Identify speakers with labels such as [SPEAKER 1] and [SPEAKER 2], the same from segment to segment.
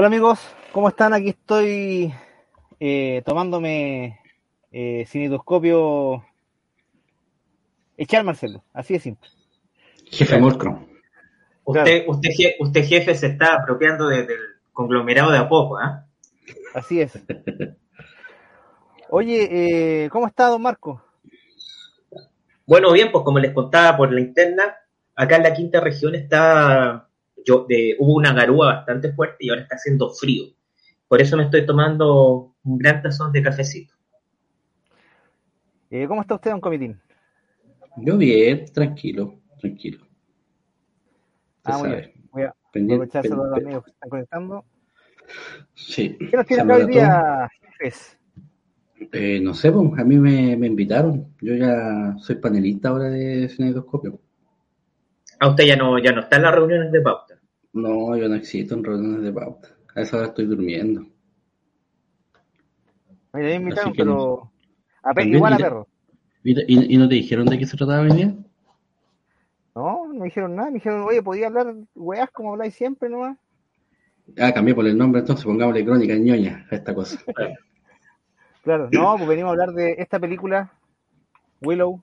[SPEAKER 1] Hola amigos, ¿cómo están? Aquí estoy eh, tomándome eh, cinetoscopio echar Marcelo, así de simple.
[SPEAKER 2] Jefe Molcro.
[SPEAKER 3] Usted, usted, je- usted, jefe, se está apropiando de- del conglomerado de a poco, ¿ah?
[SPEAKER 1] Así es. Oye, eh, ¿cómo está don Marco?
[SPEAKER 3] Bueno, bien, pues como les contaba por la interna, acá en la quinta región está, yo, de, hubo una garúa bastante fuerte y ahora está haciendo frío. Por eso me estoy tomando un gran tazón de cafecito.
[SPEAKER 1] Eh, ¿Cómo está usted, don Comitín?
[SPEAKER 2] Yo bien, tranquilo, tranquilo.
[SPEAKER 1] Ah, muy bien. Voy a
[SPEAKER 2] pendiente-
[SPEAKER 1] aprovechar a saludar a los amigos que están conectando.
[SPEAKER 2] Sí.
[SPEAKER 1] ¿Qué nos tiene hoy día, jefes?
[SPEAKER 2] Eh, no sé, pues, a mí me, me invitaron. Yo ya soy panelista ahora de cinetoscopio.
[SPEAKER 3] A usted ya no, ya no está en las reuniones de pauta.
[SPEAKER 2] No, yo no existo en reuniones de pauta. A esa hora estoy durmiendo.
[SPEAKER 1] Mira, me invitaron, pero a pe- igual a perro.
[SPEAKER 2] ¿Y, no te dijeron de qué se trataba día?
[SPEAKER 1] No, no me dijeron nada. Me dijeron, oye, podía hablar weás como habláis siempre nomás.
[SPEAKER 2] Ah, cambié por el nombre, entonces pongámosle crónica ñoña a esta cosa.
[SPEAKER 1] Claro, no, pues venimos a hablar de esta película, Willow.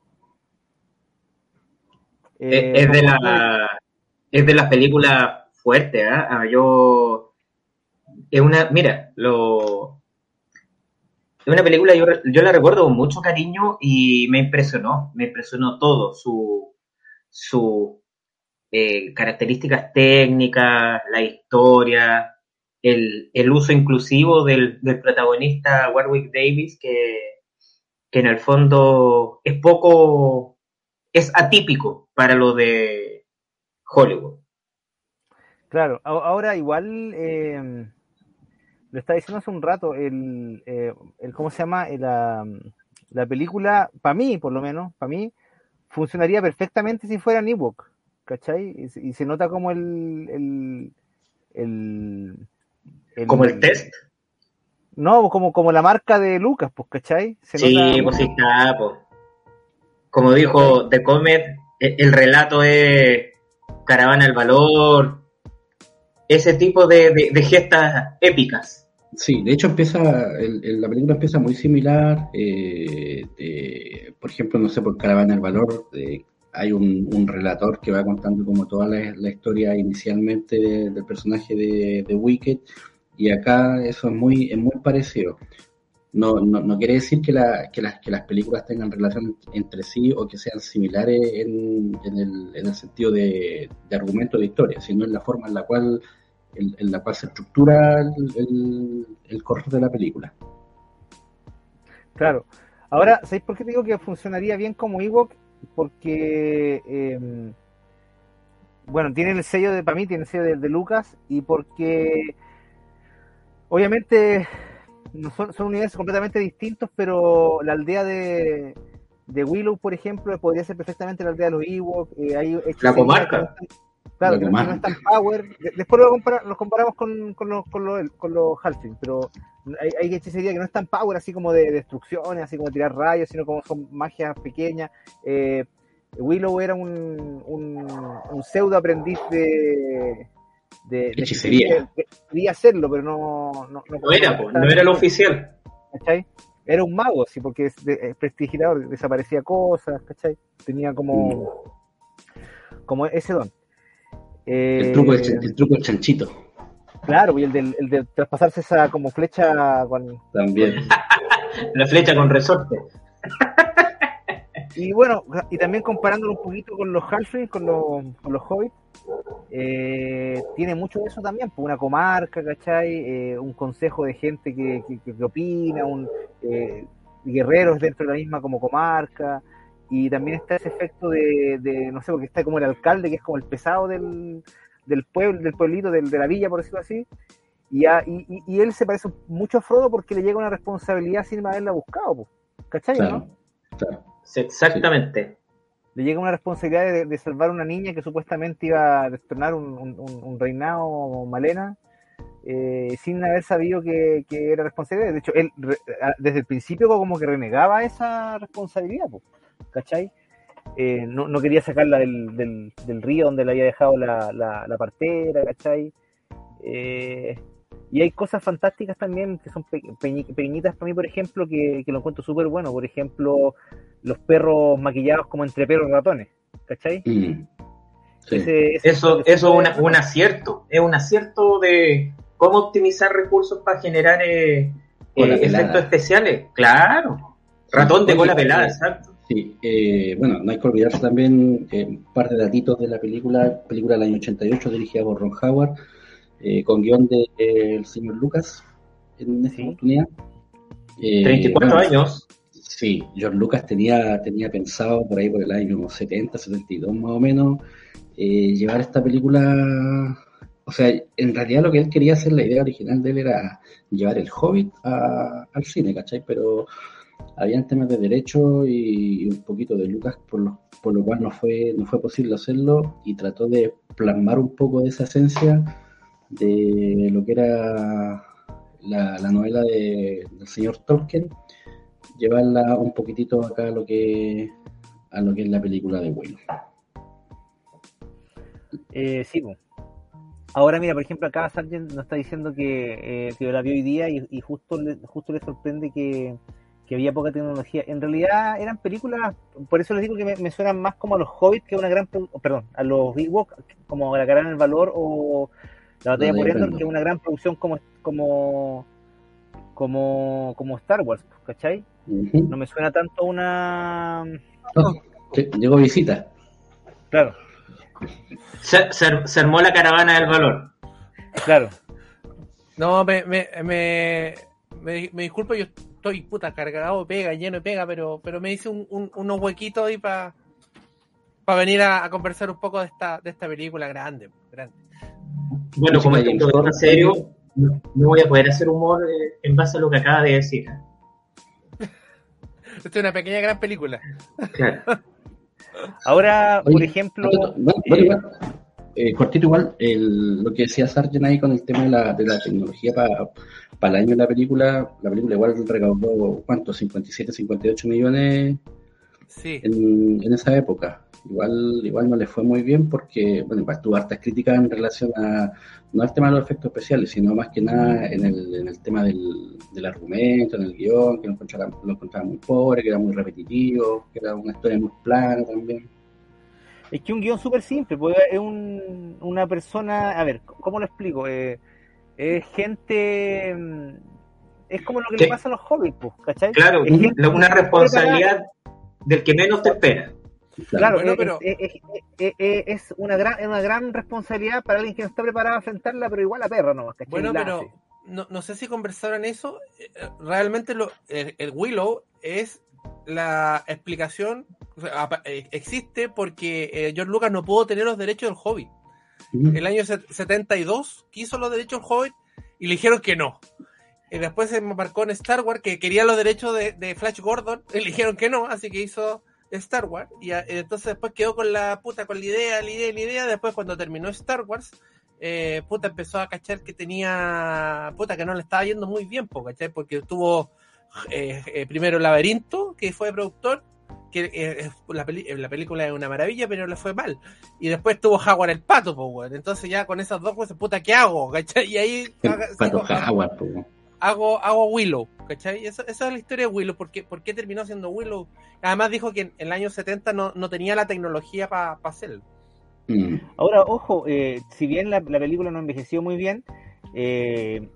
[SPEAKER 1] Eh,
[SPEAKER 3] es, de la, es de las películas fuertes, ¿ah? Ah, Yo, es una, mira, lo, es una película, yo, yo la recuerdo con mucho cariño y me impresionó, me impresionó todo, su, su eh, características técnicas, la historia, el, el uso inclusivo del, del protagonista Warwick Davis, que, que en el fondo es poco, es atípico para lo de Hollywood.
[SPEAKER 1] Claro, ahora igual eh, lo estaba diciendo hace un rato, el, eh, el ¿cómo se llama? La, la película, para mí por lo menos, para mí, funcionaría perfectamente si fuera en ebook, ¿cachai? Y, se- y se nota como el, el, el, el-
[SPEAKER 3] Como el test.
[SPEAKER 1] No, como, como la marca de Lucas, pues, ¿cachai? Se
[SPEAKER 3] Sí,
[SPEAKER 1] nota-
[SPEAKER 3] pues sí está, pues. Como dijo The Comet, el relato es Caravana al Valor, ese tipo de, de- gestas épicas.
[SPEAKER 2] Sí, de hecho empieza, el- la película empieza muy similar. eh, eh, por ejemplo, no sé, por Caravana del Valor, eh, hay un, relator que va contando como toda la, historia inicialmente de- del personaje de, de Wicked, y acá eso es muy, es muy parecido. No, no, no quiere decir que, la- que las, que las películas tengan relación entre sí o que sean similares en, en el, en el sentido de, argumento de historia, sino en la forma en la cual en, en la cual se estructura el, el, de la película.
[SPEAKER 1] Claro. Ahora, ¿sabéis por qué digo que funcionaría bien como Ewok? Porque, eh, bueno, tiene el sello de, para mí, tiene el sello de, de Lucas y porque, obviamente, no son, son universos completamente distintos, pero la aldea de, de Willow, por ejemplo, podría ser perfectamente la aldea de los Ewoks. Eh, hay
[SPEAKER 3] La comarca.
[SPEAKER 1] Claro,
[SPEAKER 2] La
[SPEAKER 1] que no- están power. De- Después lo compara- los comparamos con, con los, con los, con los Halfling, pero hay, hay hechicería que no es tan power, así como de destrucciones, así como tirar rayos, sino como son magias pequeñas. Eh, Willow era un, un, un pseudo aprendiz de, de, de
[SPEAKER 2] Hechicería.
[SPEAKER 1] que Quería hacerlo, pero no, no,
[SPEAKER 3] No era, po, no era el oficial.
[SPEAKER 1] ¿cachai? Era un mago, sí, porque es, de, es prestidigitador, desaparecía cosas, ¿cachai? Tenía como, como ese don. Eh,
[SPEAKER 2] El truco, del, el truco del chanchito
[SPEAKER 1] Claro, y el de, el de traspasarse esa como flecha con...
[SPEAKER 2] también.
[SPEAKER 3] La flecha con resorte.
[SPEAKER 1] Y bueno, y también comparándolo un poquito con los Halflings, con los, con los Hobbits, eh, tiene mucho de eso también, pues una comarca, ¿cachai? Eh, un consejo de gente que, que, opina, un, eh, guerreros dentro de la misma como comarca, y también está ese efecto de, no sé, porque está como el alcalde, que es como el pesado del, del pueblo, del pueblito, del, de la villa, por decirlo así, y, a- y, él se parece mucho a Frodo porque le llega una responsabilidad sin haberla buscado, pues, ¿cachai? no?
[SPEAKER 2] Claro, claro.
[SPEAKER 3] Exactamente.
[SPEAKER 1] le llega una responsabilidad de, salvar a una niña que supuestamente iba a destronar un, un- reinado malena eh, sin haber sabido que, que era responsabilidad. De hecho, él re- desde el principio como que renegaba esa responsabilidad, po, ¿cachai? Eh, no, no quería sacarla del, del, río donde le había dejado la, la, la partera, ¿cachai? Eh, y hay cosas fantásticas también que son pe- peñi- pequeñitas para mí, por ejemplo, que, que lo encuentro súper bueno. Por ejemplo, los perros maquillados como entre perros ratones, ¿cachai?
[SPEAKER 2] Mm. Sí.
[SPEAKER 1] Ese- ese-
[SPEAKER 3] Eso, es una- un acierto. Es un acierto de cómo optimizar recursos para generar eh, eh, efectos especiales. Claro. Ratón de cola
[SPEAKER 2] oye,
[SPEAKER 3] pelada, exacto.
[SPEAKER 2] Sí, eh, bueno, no hay que olvidarse también eh, un par de datitos de la película, película del año 88 dirigida por Ron Howard, eh, con guion del de, el señor Lucas en esta
[SPEAKER 1] Sí.
[SPEAKER 2] oportunidad. Eh,
[SPEAKER 3] 34
[SPEAKER 2] bueno,
[SPEAKER 3] años.
[SPEAKER 2] Sí, George Lucas tenía, tenía pensado por ahí por el año 70, 72 más o menos, eh, llevar esta película, o sea, en realidad lo que él quería hacer, la idea original de él era llevar el Hobbit a- al cine, ¿cachai? Pero habían temas de derecho y, un poquito de Lucas, por lo, por lo cual no fue, no fue posible hacerlo y trató de plasmar un poco de esa esencia de lo que era la, la novela de- del señor Tolkien llevarla un poquitito acá a lo que a lo que es la película de Willow.
[SPEAKER 1] Eh, sí, po. Ahora mira, por ejemplo, acá Sargent nos está diciendo que, eh, que la vio hoy día y, y justo, le, justo le sorprende que, que había poca tecnología. En realidad eran películas, por eso les digo que me, me suenan más como a los Hobbits que a una gran, perdón, a los Ewok, como La Cara en el Valor o La Batalla
[SPEAKER 2] La
[SPEAKER 1] por Endor. que es una gran producción como como como como Star Wars, ¿cachai? No me suena tanto una
[SPEAKER 2] Oh, sí, llegó visita.
[SPEAKER 1] claro,
[SPEAKER 3] Se, se- se armó la caravana del valor.
[SPEAKER 1] claro.
[SPEAKER 4] No, me, me, me, me, me disculpo, yo estoy puta cargado de pega, lleno de pega, pero, pero me hice un, un- unos huequitos ahí para venir a, a conversar un poco de esta, de esta película grande, grande.
[SPEAKER 3] Bueno, como es
[SPEAKER 2] Bond.
[SPEAKER 3] serio, no, no voy a poder hacer humor eh, en base a lo que acaba de decir.
[SPEAKER 4] Esta es una pequeña gran película.
[SPEAKER 3] Claro.
[SPEAKER 1] Ahora,
[SPEAKER 2] Oye,
[SPEAKER 1] por ejemplo,
[SPEAKER 2] Cortito, bueno, bueno, igual, eh, cortito igual, el- lo que decía Sargent ahí con el tema de la, de la tecnología para el año de la película, la película igual recaudó, ¿cuánto? 57, 58 millones
[SPEAKER 4] Sí.
[SPEAKER 2] en, en esa época. Igual, igual no le fue muy bien porque, bueno, tuvo hartas críticas en relación a, no al tema de los efectos especiales, sino más que nada en el, en el tema del, del argumento, en el guion, que lo encontraba, lo encontraba muy pobre, que era muy repetitivo, que era una historia muy plana también.
[SPEAKER 1] Es que un guion súper simple, pues es un, una persona, a ver, ¿cómo lo explico? Eh, es gente, mm, es como lo que
[SPEAKER 3] Sí.
[SPEAKER 1] le pasa a los hobbits, pues, ¿cachai?
[SPEAKER 3] Claro,
[SPEAKER 1] Es gente
[SPEAKER 3] la- una responsabilidad del que menos te espera.
[SPEAKER 1] Claro,
[SPEAKER 4] Bueno,
[SPEAKER 1] es,
[SPEAKER 4] pero-
[SPEAKER 1] es- es- es- una gran, una gran responsabilidad para alguien que no está preparado a enfrentarla, pero igual a perra nomás.
[SPEAKER 4] Bueno,
[SPEAKER 1] Y
[SPEAKER 4] pero no, no sé si conversaron eso. eh, Realmente lo, el, el Willow es la explicación, o sea, apa- eh, existe porque eh, George Lucas no pudo tener los derechos del Hobbit. El año set- 72 quiso los derechos del Hobbit y le dijeron que no. Y después se embarcó en Star Wars, que quería los derechos de, de Flash Gordon. Eligieron que no, así que hizo Star Wars. Y entonces después quedó con la puta, con la idea, la idea, la idea. Después cuando terminó Star Wars, eh, puta, empezó a cachar que tenía, puta, que no le estaba yendo muy bien, po, ¿cachai? Porque tuvo eh, eh, primero Laberinto, que fue productor, que eh, la, peli- eh, la película es una maravilla, pero le fue mal. Y después tuvo Jaguar el Pato, pues, weón. Entonces ya con esas dos cosas, puta, ¿qué hago? ¿Cachai? Y ahí
[SPEAKER 2] El Pato po.
[SPEAKER 4] Hago, hago Willow, ¿cachai? Esa, esa es la historia de Willow, ¿por qué, por qué terminó siendo Willow? Además dijo que en el año 70 no, no tenía la tecnología para hacerlo.
[SPEAKER 2] Mm.
[SPEAKER 1] Ahora, ojo, eh, si bien la, la película no envejeció muy bien, eh,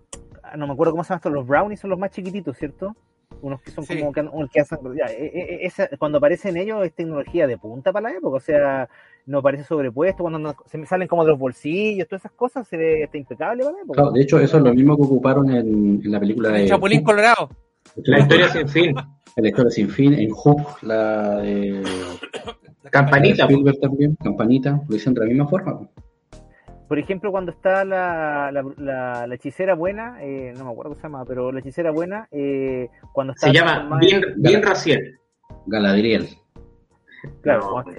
[SPEAKER 1] no me acuerdo cómo se llaman estos, los brownies son los más chiquititos, ¿cierto? Unos que son
[SPEAKER 4] Sí.
[SPEAKER 1] como que, unos que hacen, ya, eh, eh, esa- cuando aparecen ellos es tecnología de punta para la época, o sea, no parece sobrepuesto, cuando no- se me salen como de los bolsillos, todas esas cosas, se ve está impecable para la época.
[SPEAKER 2] Claro, de hecho, eso es lo mismo que ocuparon en, en la película de
[SPEAKER 4] Chapulín Colorado.
[SPEAKER 3] La historia sin fin.
[SPEAKER 2] la historia sin fin, en Hook, la de
[SPEAKER 3] Campanita. po.
[SPEAKER 2] Spielberg también, Campanita, lo hicieron de la misma forma. po.
[SPEAKER 1] Por ejemplo, cuando está la, la, la- la hechicera buena, eh, no me acuerdo cómo se llama, pero la hechicera buena, eh, cuando está
[SPEAKER 3] Se llama Bien,
[SPEAKER 1] en-
[SPEAKER 3] bien Raciel.
[SPEAKER 2] Galadriel.
[SPEAKER 1] Claro,
[SPEAKER 3] No.
[SPEAKER 1] cuando-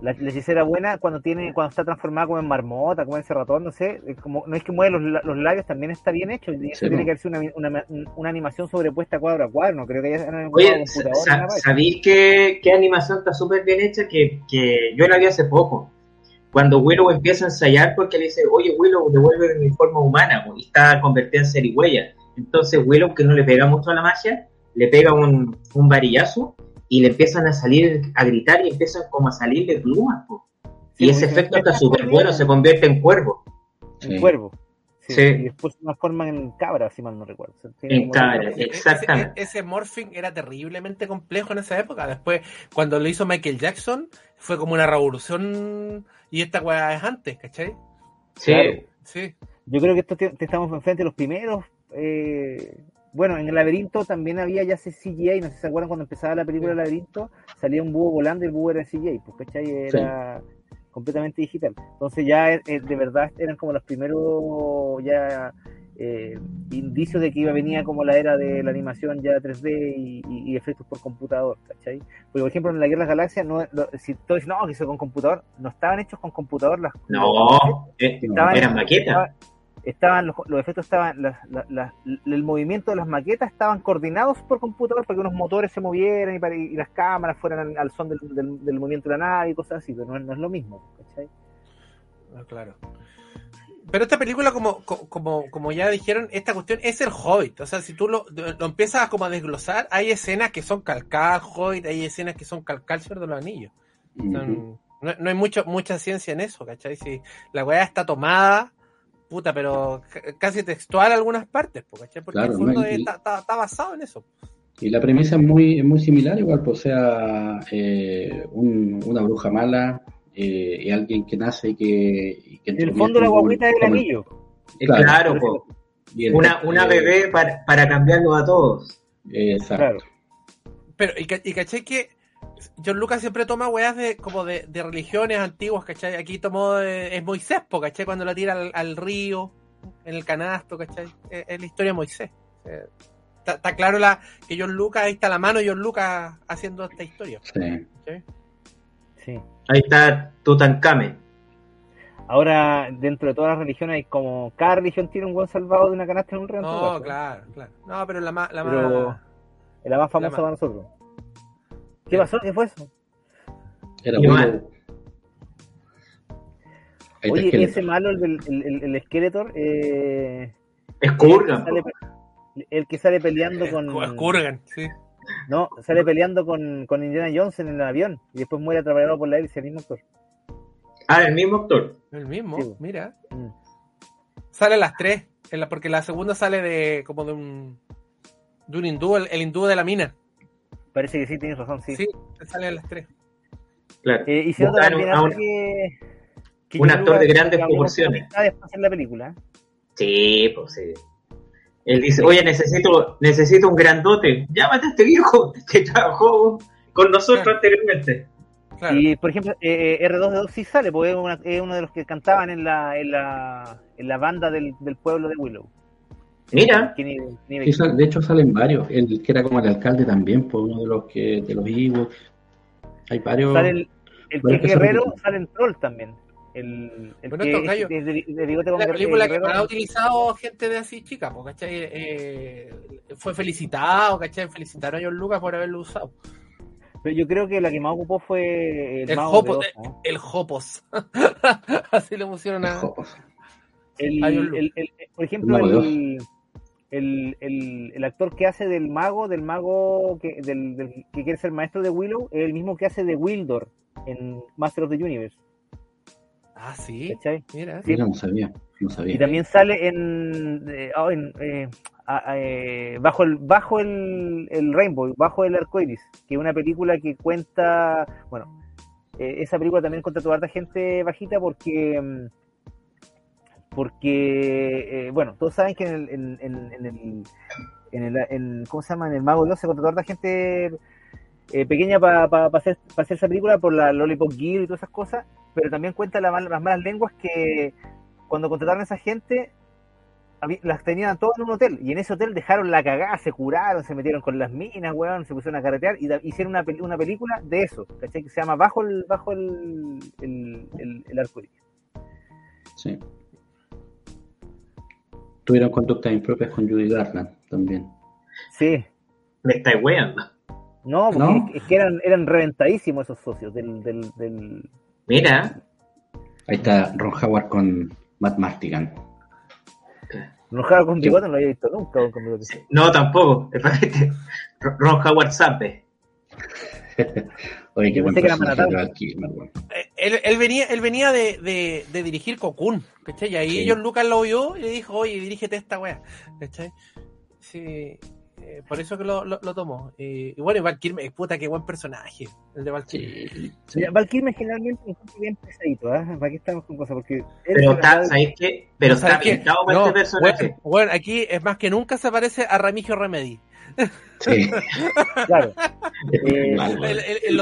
[SPEAKER 1] la, la hechicera buena cuando tiene, cuando está transformada como en marmota, como en cerratón, no sé, es como, no es que mueve los, los labios, también está bien hecho, y
[SPEAKER 2] Sí,
[SPEAKER 1] tiene que hacer una, una, una animación sobrepuesta cuadro a cuadro, no creo que haya una
[SPEAKER 3] Oye,
[SPEAKER 1] computadora.
[SPEAKER 3] ¿sabéis qué, qué animación está súper bien hecha? Que, que yo la vi hace poco. Cuando Willow empieza a ensayar porque le dice, oye Willow, devuelve mi forma humana, y está convertida en serigüeya. Entonces Willow, que no le pega mucho a la magia, le pega un, un varillazo y le empiezan a salir, a gritar y empiezan como a salir de plumas. po.
[SPEAKER 1] Sí,
[SPEAKER 3] y ese efecto está súper bueno, se convierte en cuervo.
[SPEAKER 1] En
[SPEAKER 2] Sí.
[SPEAKER 1] cuervo. Sí,
[SPEAKER 3] Sí.
[SPEAKER 1] Y después se transforman en cabra, si mal no recuerdo.
[SPEAKER 3] En cabra, Exactamente.
[SPEAKER 4] Ese, ese morphing era terriblemente complejo en esa época. Después, cuando lo hizo Michael Jackson, fue como una revolución. Y esta weá es antes, ¿cachai?
[SPEAKER 3] Sí.
[SPEAKER 1] Claro.
[SPEAKER 4] Sí.
[SPEAKER 1] Yo creo que esto te, te estamos enfrente de los primeros. eh, bueno, en el laberinto también había ya ese CGI, no sé si se acuerdan cuando empezaba la película del laberinto, salía un búho volando y el búho era CGI, pues ¿cachai? Era completamente digital. Entonces ya eh, de verdad eran como los primeros ya eh, indicios de que iba venía como la era de la animación ya 3D y, y- y efectos por computador, ¿cachai? Porque por ejemplo en la Guerra de las Galaxias, no, lo- si todos dicen, no, que eso con computador, no estaban hechos con computador las
[SPEAKER 3] No, eh,
[SPEAKER 1] Estaban-
[SPEAKER 3] eran maquetas.
[SPEAKER 1] Estaba- estaban los, los efectos estaban las- las- las- el movimiento de las maquetas estaban coordinados por computador para que unos motores se movieran y, para, y las cámaras fueran al, al son del, del- del movimiento de la nave y cosas así pero no, es- no es lo mismo ¿cachai?
[SPEAKER 4] Ah, claro. Pero esta película, como, co- como, como ya dijeron, esta cuestión es el Hobbit. O sea, si tú lo, lo empiezas como a desglosar, hay escenas que son calcadas Hobbit, hay escenas que son calcadas Señor de los Anillos. Son-
[SPEAKER 2] Ujú.
[SPEAKER 4] no, no hay mucho, mucha ciencia en eso, ¿cachai? Si la weá está tomada, puta, pero casi textual algunas partes, ¿cachai? Porque
[SPEAKER 2] Claro,
[SPEAKER 4] en el fondo
[SPEAKER 2] no, y-
[SPEAKER 4] está, está- está basado en eso.
[SPEAKER 2] Y la premisa es muy, es muy similar, igual, pues, o sea, eh, un- una bruja mala eh, y alguien que nace y que. y que
[SPEAKER 1] en el fondo la guaguita del anillo
[SPEAKER 2] Claro.
[SPEAKER 3] Claro, po.
[SPEAKER 2] y el-
[SPEAKER 3] una, una
[SPEAKER 2] eh,
[SPEAKER 3] bebé para, para cambiarlo a todos.
[SPEAKER 2] eh, exacto.
[SPEAKER 1] claro
[SPEAKER 4] Pero, y, ca- y caché que John Lucas siempre toma weas de, como de, de religiones antiguas, ¿cachai? Aquí tomó, eh, es Moisés, po, ¿cachai? Cuando la tira al, al río, en el canasto, ¿cachai? Es, es la historia de Moisés. Está, está claro la, que John Lucas, ahí está la mano de John Lucas haciendo esta historia.
[SPEAKER 2] Sí.
[SPEAKER 4] ¿cachai?
[SPEAKER 1] sí
[SPEAKER 3] Ahí está Tutankamen.
[SPEAKER 1] ahora dentro de todas las religiones hay como cada religión tiene un buen salvado de una canasta en un río
[SPEAKER 4] No, claro, claro. No, pero la más... La
[SPEAKER 1] Pero-
[SPEAKER 4] más
[SPEAKER 1] es la más famosa
[SPEAKER 4] La
[SPEAKER 1] para nosotros ¿qué pasó? ¿qué fue eso?
[SPEAKER 2] Era. Ahí está
[SPEAKER 1] oye ese malo el, del- el, el, el Skeletor eh,
[SPEAKER 3] Es Kurgan.
[SPEAKER 1] el que sale peleando con
[SPEAKER 4] Cu- Kurgan, sí.
[SPEAKER 1] no sale peleando con, con Indiana Jones en el avión y después muere atropellado por la hélice el mismo actor
[SPEAKER 3] Ah, el mismo actor.
[SPEAKER 4] El mismo,
[SPEAKER 1] Sí.
[SPEAKER 4] mira.
[SPEAKER 1] Mm.
[SPEAKER 4] Sale a las tres, en la, porque la segunda sale de como de un... De un hindú, el, el hindú de la mina.
[SPEAKER 1] Parece que sí tienes razón sí,
[SPEAKER 4] Sí, sale a las tres.
[SPEAKER 3] Claro.
[SPEAKER 1] Eh, y se nota también
[SPEAKER 3] un-
[SPEAKER 1] que, que
[SPEAKER 3] un
[SPEAKER 1] John
[SPEAKER 3] actor de grandes proporciones.
[SPEAKER 1] después en la película
[SPEAKER 3] Sí, pues sí. Él dice, oye, necesito, necesito un grandote. Llámate a este viejo que trabajó con nosotros
[SPEAKER 4] Claro.
[SPEAKER 3] anteriormente.
[SPEAKER 4] Claro.
[SPEAKER 1] Y por ejemplo, eh, R2D2 sí sale, porque es, una- es uno de los que cantaban en la, en la, en la banda del, del pueblo de Willow.
[SPEAKER 3] Mira,
[SPEAKER 1] que ni- ni-
[SPEAKER 2] Sí, sal- de hecho salen varios. El que era como el alcalde también, pues uno de los que de los Ewoks. Hay varios.
[SPEAKER 1] Sale el, el que
[SPEAKER 2] se
[SPEAKER 1] guerrero,
[SPEAKER 2] repite.
[SPEAKER 1] sale en Troll también. El, el
[SPEAKER 4] Bueno,
[SPEAKER 1] que
[SPEAKER 4] estos
[SPEAKER 1] es de, de- de
[SPEAKER 4] la película que ha utilizado gente de así chica, pues, ¿cachai? Eh, fue felicitado, ¿cachai? Felicitaron a John Lucas por haberlo usado.
[SPEAKER 1] Pero yo creo que la que más ocupó fue el,
[SPEAKER 4] El
[SPEAKER 1] mago
[SPEAKER 4] Hopo-
[SPEAKER 1] de Oz, ¿no?
[SPEAKER 4] El Hopos. así le pusieron a.
[SPEAKER 2] Jopos.
[SPEAKER 1] El- El- el- el- por ejemplo,
[SPEAKER 2] El
[SPEAKER 1] el, el, el- actor que hace del mago, del mago que, del, del- que quiere ser maestro de Willow, es el mismo que hace de Wildor en Master of the Universe.
[SPEAKER 4] Ah, sí.
[SPEAKER 1] ¿cachai?
[SPEAKER 4] Mira.
[SPEAKER 1] Sí.
[SPEAKER 2] Mira, no sabía. No sabía.
[SPEAKER 1] Y también sale en, eh, ah, en, eh, a- a- eh, bajo el bajo el, el Rainbow, bajo el arco iris, que es una película que cuenta, bueno, eh, esa película también contrató a harta gente bajita porque mm, porque eh, bueno, todos saben que en el, en, el, ¿cómo se llama? En el Mago de se contrató gente eh, pequeña para hacer, pa hacer esa película por la Lollipop Gear y todas esas cosas, pero también cuenta la las malas lenguas que cuando contrataron a esa gente las tenían todas en un hotel y en ese hotel dejaron la cagada, se curaron, se metieron con las minas, weón, se pusieron a carretear y hicieron una, película de eso, ¿cachai? Que se llama Bajo el, bajo el, el.
[SPEAKER 2] Sí. Tuvieron conductas impropias con Judy Garland también.
[SPEAKER 1] Sí,
[SPEAKER 3] me estáis weando.
[SPEAKER 1] no, porque
[SPEAKER 2] ¿No?
[SPEAKER 1] Es, que eran, eran reventadísimos esos socios del, del, del...
[SPEAKER 3] Mira,
[SPEAKER 2] Ahí está Ron Howard con Matt Martigan.
[SPEAKER 1] Enojado con bigote no lo había visto nunca con bigote.
[SPEAKER 3] no tampoco. Ron Howard sabe.
[SPEAKER 2] Oye, qué buen
[SPEAKER 1] pensé que era
[SPEAKER 2] personaje
[SPEAKER 1] Manhattan.
[SPEAKER 2] de Val Kilmer, weón.
[SPEAKER 4] Eh, Él, él venía, él venía de, de, de dirigir Cocoon, ¿cachai? Y ahí
[SPEAKER 2] Sí.
[SPEAKER 4] John Lucas lo vio y le dijo, oye, dirígete esta wea, ¿cachai? Sí, eh, por eso que lo, lo, lo tomó. Eh, y bueno, y Val Kilmer, puta, qué buen personaje, el de Val Kilmer.
[SPEAKER 2] Sí, sí.
[SPEAKER 1] Val Kilmer generalmente me encuentro bien pesadito, ¿ah? ¿Para qué estamos con cosas? Porque
[SPEAKER 3] Pero está, ¿sabéis qué? Pero
[SPEAKER 4] ¿Sabes
[SPEAKER 3] está
[SPEAKER 4] qué?
[SPEAKER 3] pintado
[SPEAKER 4] No,
[SPEAKER 3] este personaje.
[SPEAKER 4] Bueno, bueno, aquí es más que nunca se parece a Ramigio Remedy.
[SPEAKER 2] Sí.
[SPEAKER 1] Claro. Eh,
[SPEAKER 2] Mal.
[SPEAKER 4] El, el-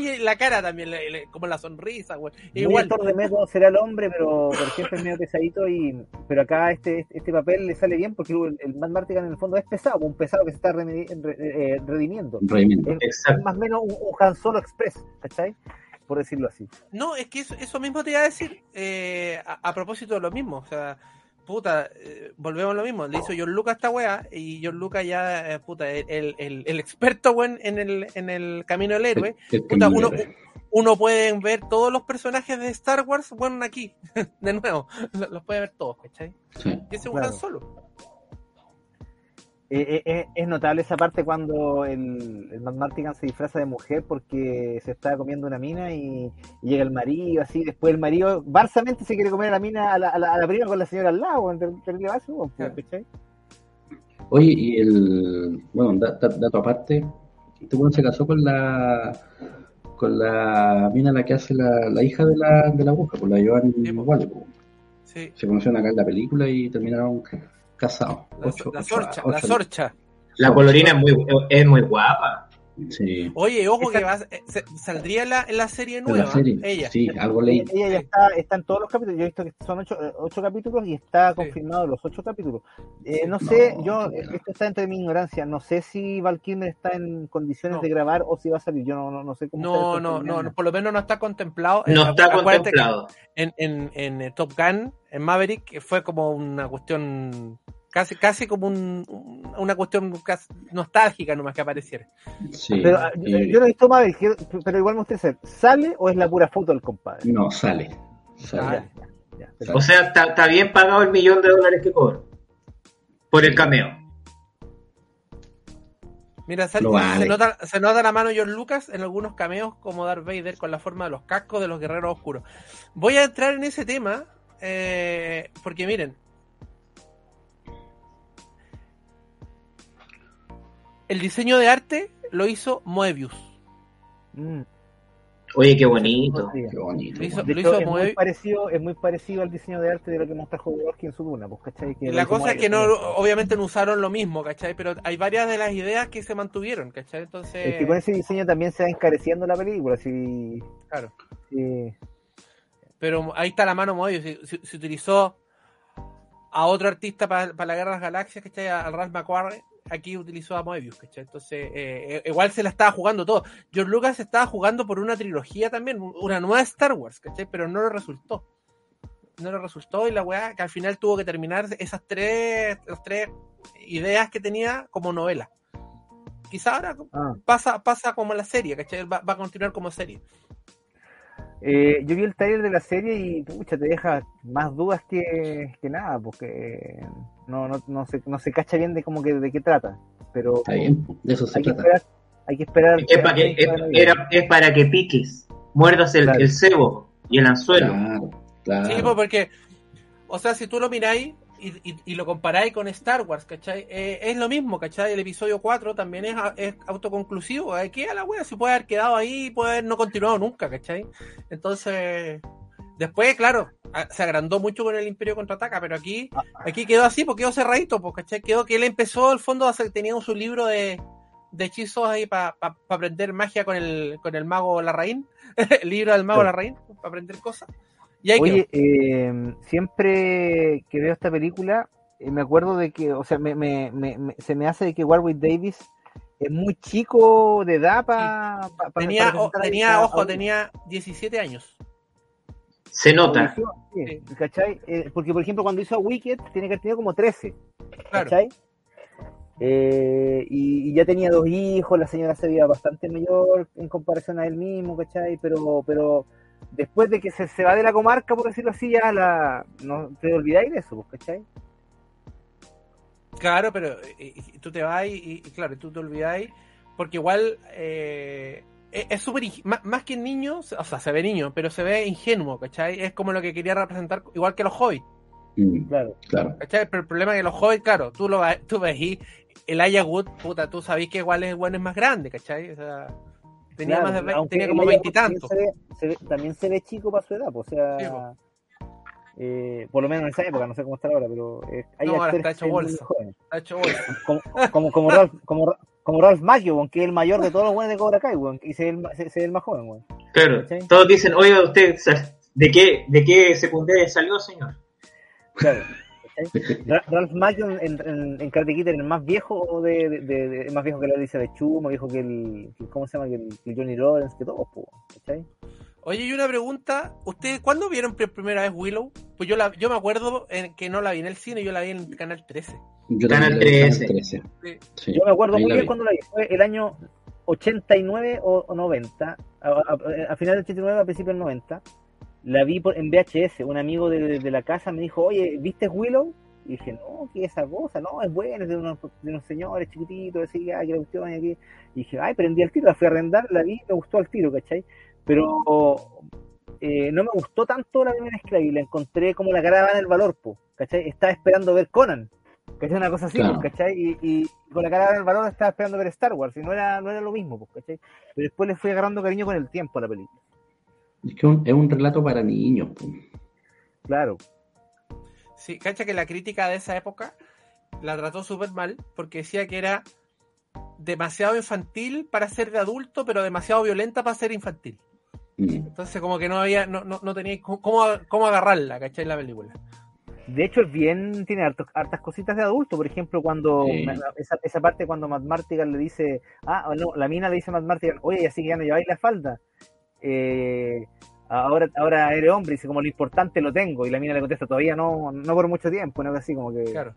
[SPEAKER 4] y en la cara también, le- le- como la sonrisa, güey. Igual.
[SPEAKER 1] de método será el hombre, pero por siempre es medio pesadito y pero acá este este papel le sale bien porque el, el Matt Martigan en el fondo es pesado, un pesado que se está remedi- re- eh, redimiendo.
[SPEAKER 2] Redimiendo.
[SPEAKER 1] Es,
[SPEAKER 3] Exacto.
[SPEAKER 1] es más o menos un, un Han Solo Express, ¿cachai? Por decirlo así.
[SPEAKER 4] No, es que eso, eso mismo te iba a decir eh, a, a propósito de lo mismo. O sea, puta, eh, volvemos a lo mismo. Le hizo John Lucas esta wea y John Lucas ya, eh, puta, el, el, el experto weón, en, el, en el camino del héroe.
[SPEAKER 2] El
[SPEAKER 4] Puta, uno, uno puede ver todos los personajes de Star Wars, bueno, aquí, de nuevo. Los puede ver todos, ¿cachai?
[SPEAKER 2] Sí.
[SPEAKER 4] Y ese es un
[SPEAKER 1] Claro.
[SPEAKER 4] Solo.
[SPEAKER 1] Eh, eh, eh, es notable esa parte cuando el, el Matt Martigan se disfraza de mujer porque se está comiendo una mina y, y llega el marido, así. Después el marido, barsamente se quiere comer a la mina, a la, a la, a la prima con la señora al lado, vaso.
[SPEAKER 2] Oye, y el. Bueno, da- da- dato aparte. Este weón se casó con la. Con la mina la que hace la, la hija de la, de la bruja, con la Joan
[SPEAKER 4] Sí, po. Sí.
[SPEAKER 2] Se conocieron acá en la película y terminaron casados.
[SPEAKER 4] La,
[SPEAKER 2] Ocho-
[SPEAKER 4] la
[SPEAKER 2] ocho-
[SPEAKER 4] sorcha, la
[SPEAKER 2] ocho-
[SPEAKER 4] sorcha.
[SPEAKER 3] La colorina es muy, es muy guapa.
[SPEAKER 2] Sí.
[SPEAKER 4] Oye, ojo que va, eh, se- saldría la, en la serie nueva.
[SPEAKER 2] la serie.
[SPEAKER 4] Ella.
[SPEAKER 2] Sí, algo leí.
[SPEAKER 1] Ella, ya está, está en todos los capítulos. Yo he visto que son ocho, eh, ocho capítulos y está
[SPEAKER 4] Sí.
[SPEAKER 1] confirmado los ocho capítulos. Eh, no
[SPEAKER 2] No,
[SPEAKER 1] sé, yo, esto está entre mi ignorancia. No sé si Val Kilmer está en condiciones
[SPEAKER 4] No.
[SPEAKER 1] de grabar o si va a salir. Yo no, no, no sé cómo
[SPEAKER 4] No, no, no, por lo menos no está contemplado.
[SPEAKER 3] No
[SPEAKER 4] Eh,
[SPEAKER 3] está contemplado.
[SPEAKER 4] En, en, en Top Gun, en Maverick, que fue como una cuestión, casi, casi como un- un- una cuestión nostálgica nomás que apareciera.
[SPEAKER 2] Sí.
[SPEAKER 1] Pero ah, yo,
[SPEAKER 2] y-
[SPEAKER 1] yo no he visto Maverick, pero igual me gustaría saber, ¿sale o es la pura foto del compadre?
[SPEAKER 2] No, sale. Sale.
[SPEAKER 4] Ah,
[SPEAKER 1] Ya, ya,
[SPEAKER 2] Sale.
[SPEAKER 3] O sea, está, bien pagado el millón de dólares que cobra. Por el cameo.
[SPEAKER 4] Mira,
[SPEAKER 2] vale.
[SPEAKER 4] se, nota, se nota la mano de George Lucas en algunos cameos como Darth Vader con la forma de los cascos de los guerreros oscuros. Voy a entrar en ese tema eh, porque miren, el diseño de arte lo hizo Moebius.
[SPEAKER 1] Mm,
[SPEAKER 3] Oye, qué bonito.
[SPEAKER 1] sí.
[SPEAKER 2] Qué bonito.
[SPEAKER 4] Lo hizo-
[SPEAKER 2] weón.
[SPEAKER 1] De
[SPEAKER 4] lo
[SPEAKER 1] hecho,
[SPEAKER 4] hizo
[SPEAKER 1] es muy,
[SPEAKER 4] Moebius.
[SPEAKER 1] parecido, es muy parecido al diseño de arte de lo que nos trajo Borowski en su duna, pues, ¿cachai? Que
[SPEAKER 4] la cosa es que no, obviamente no usaron lo mismo, ¿cachai? Pero hay varias de las ideas que se mantuvieron, ¿cachai?
[SPEAKER 1] Es
[SPEAKER 4] Entonces,
[SPEAKER 1] que con ese diseño también se va encareciendo la película, sí,
[SPEAKER 4] claro.
[SPEAKER 1] sí.
[SPEAKER 4] Pero ahí está la mano Moebius. Se, se- se utilizó a otro artista para la Guerra de las Galaxias, ¿cachai? Al Ralph McQuarrie, aquí utilizó a Moebius, ¿cachai? Entonces, eh, eh, igual se la estaba jugando todo. George Lucas estaba jugando por una trilogía también, una nueva Star Wars, ¿cachai? Pero no le resultó. No le resultó y la weá que al final tuvo que terminar esas tres, las tres ideas que tenía como novela. Quizá ahora
[SPEAKER 1] Ah.
[SPEAKER 4] pasa, pasa como la serie, ¿cachai? Va, va a continuar como serie.
[SPEAKER 1] Eh, yo vi el trailer de la serie y pucha, te deja más dudas que, que nada, porque no, no, no, se, no se cacha bien de cómo que de qué trata. Pero
[SPEAKER 2] Está bien, de eso se
[SPEAKER 1] hay que
[SPEAKER 2] trata.
[SPEAKER 1] esperar, hay que esperar.
[SPEAKER 3] Es, pa- es- es- era- es para que piques, muerdas el,
[SPEAKER 1] Claro.
[SPEAKER 3] el cebo y el anzuelo.
[SPEAKER 2] Claro, claro.
[SPEAKER 4] Sí, pues, porque, o sea, si tú lo miráis y, y- y lo comparáis con Star Wars, ¿cachai? Eh, es lo mismo, ¿cachai? El episodio 4 también es, es autoconclusivo. Aquí a la wea se puede haber quedado ahí, puede haber no continuado nunca, ¿cachai? Entonces, después, claro, se agrandó mucho con el Imperio Contraataca, pero aquí, aquí quedó así, porque quedó cerradito, pues, ¿cachai? Quedó que él empezó, al fondo, tenía su libro de, de hechizos ahí para aprender magia con el, con el mago Larraín, el libro del mago
[SPEAKER 1] Claro.
[SPEAKER 4] Larraín, para aprender cosas. Y ahí quedó.
[SPEAKER 1] Oye, eh, siempre que veo esta película, eh, me acuerdo de que, o sea, me, me- me- me- se me hace de que Warwick Davis es muy chico de edad para.
[SPEAKER 4] Tenía, o- tenía ojo, tenía 17 años.
[SPEAKER 3] Se nota.
[SPEAKER 1] Sí, ¿cachai? Eh, porque, por ejemplo, cuando hizo a Wicked, tiene que haber tenido como 13.
[SPEAKER 4] Claro.
[SPEAKER 1] ¿cachai? Eh, y, y ya tenía dos hijos, la señora se veía bastante mayor en comparación a él mismo, ¿cachai? Pero, pero después de que se, se va de la comarca, por decirlo así, ya la, no te olvidáis de eso, pues, ¿cachai?
[SPEAKER 4] Claro, pero eh, y tú te vas y, y- y claro, tú te olvidáis, porque igual eh, es es súper, más, más que niño, o sea, se ve niño, pero se ve ingenuo, ¿cachai? Es como lo que quería representar, igual que los hobbits,
[SPEAKER 2] Mm,
[SPEAKER 1] Claro.
[SPEAKER 2] claro.
[SPEAKER 4] ¿cachai? Pero el problema es que los hobbits, claro, tú lo tú ves y el Aya Wood, puta, tú sabés que igual es bueno es más grande, ¿cachai? O sea, tenía
[SPEAKER 1] Claro,
[SPEAKER 4] más de 20,
[SPEAKER 1] aunque
[SPEAKER 4] tenía como
[SPEAKER 1] ella
[SPEAKER 4] veintitantos.
[SPEAKER 1] También, se ve- se ve- también se ve chico para su edad, pues, o sea,
[SPEAKER 4] Sí, po.
[SPEAKER 1] eh, por lo menos en esa época, no sé cómo está ahora, pero eh, hay
[SPEAKER 4] No, ahora
[SPEAKER 1] actores
[SPEAKER 4] está hecho bolsa.
[SPEAKER 1] jóvenes.
[SPEAKER 4] Ha hecho bolsa.
[SPEAKER 1] como, como, como, Ralph, como, como Ralph Macchio, que es el mayor de todos los buenos de Cobra Kai, weón, y se ve el, se, se ve el más joven, weón.
[SPEAKER 3] Claro.
[SPEAKER 1] ¿Cachai?
[SPEAKER 3] Todos dicen, oiga, usted, ¿de qué, de qué secundaria salió, señor?
[SPEAKER 1] Claro. Ra- Ralph Macchio en, en, en Karate Kid era el más viejo de, de, de- de- más viejo que la Alicia de Chu, más viejo que el, que- ¿cómo se llama? Que el, que el Johnny Lawrence, que todos, ¿cachai?
[SPEAKER 4] Oye, y una pregunta, ¿ustedes cuándo vieron por primera vez Willow? Pues yo la, yo me acuerdo en, que no la vi en el cine, yo la vi en Canal 13.
[SPEAKER 2] Yo
[SPEAKER 3] Canal
[SPEAKER 2] también le-
[SPEAKER 3] 13.
[SPEAKER 2] 13.
[SPEAKER 4] Sí.
[SPEAKER 2] Sí,
[SPEAKER 1] Yo me acuerdo muy bien
[SPEAKER 2] vi.
[SPEAKER 1] cuando la vi, fue el año 89 o, o 90, a, a, a final del 89, a principios del 90, la vi por, en VHS, un amigo de, de la casa me dijo, oye, ¿viste Willow? Y dije, no, ¿qué es esa cosa? No, es buena, es de unos, de unos señores chiquititos, así, ah, que la cuestión y aquí. Y dije, ay, prendí el tiro, la fui a arrendar, la vi, me gustó al tiro, ¿cachai? Pero eh, no me gustó tanto la primera vez que la vi, la encontré como la cara en el valor, po, ¿cachai? Estaba esperando ver Conan, ¿cachai? Una cosa así,
[SPEAKER 2] Claro.
[SPEAKER 1] ¿cachai? Y, y con la cara en el valor estaba esperando ver Star Wars, y no era, no era lo mismo, ¿cachai? Pero después le fui agarrando cariño con el tiempo a la película.
[SPEAKER 2] Es que un- es un relato para niños. po.
[SPEAKER 1] Claro,
[SPEAKER 4] Sí, cacha que la crítica de esa época la trató súper mal porque decía que era demasiado infantil para ser de adulto, pero demasiado violenta para ser infantil.
[SPEAKER 2] Mm.
[SPEAKER 4] Entonces como que no había, no, no, no tenía cómo, cómo agarrarla, ¿cachai? La película.
[SPEAKER 1] De hecho, es bien, tiene hartos- hartas cositas de adulto. Por ejemplo, cuando
[SPEAKER 2] Sí.
[SPEAKER 1] esa, esa parte cuando Matt Martigan le dice, ah, no, la mina le dice a Matt Martigan, oye, así que ya no lleváis la falda. Eh, ahora, ahora eres hombre, dice como lo importante lo tengo. Y la mina le contesta, todavía no, no por mucho tiempo, no así como que
[SPEAKER 4] Claro.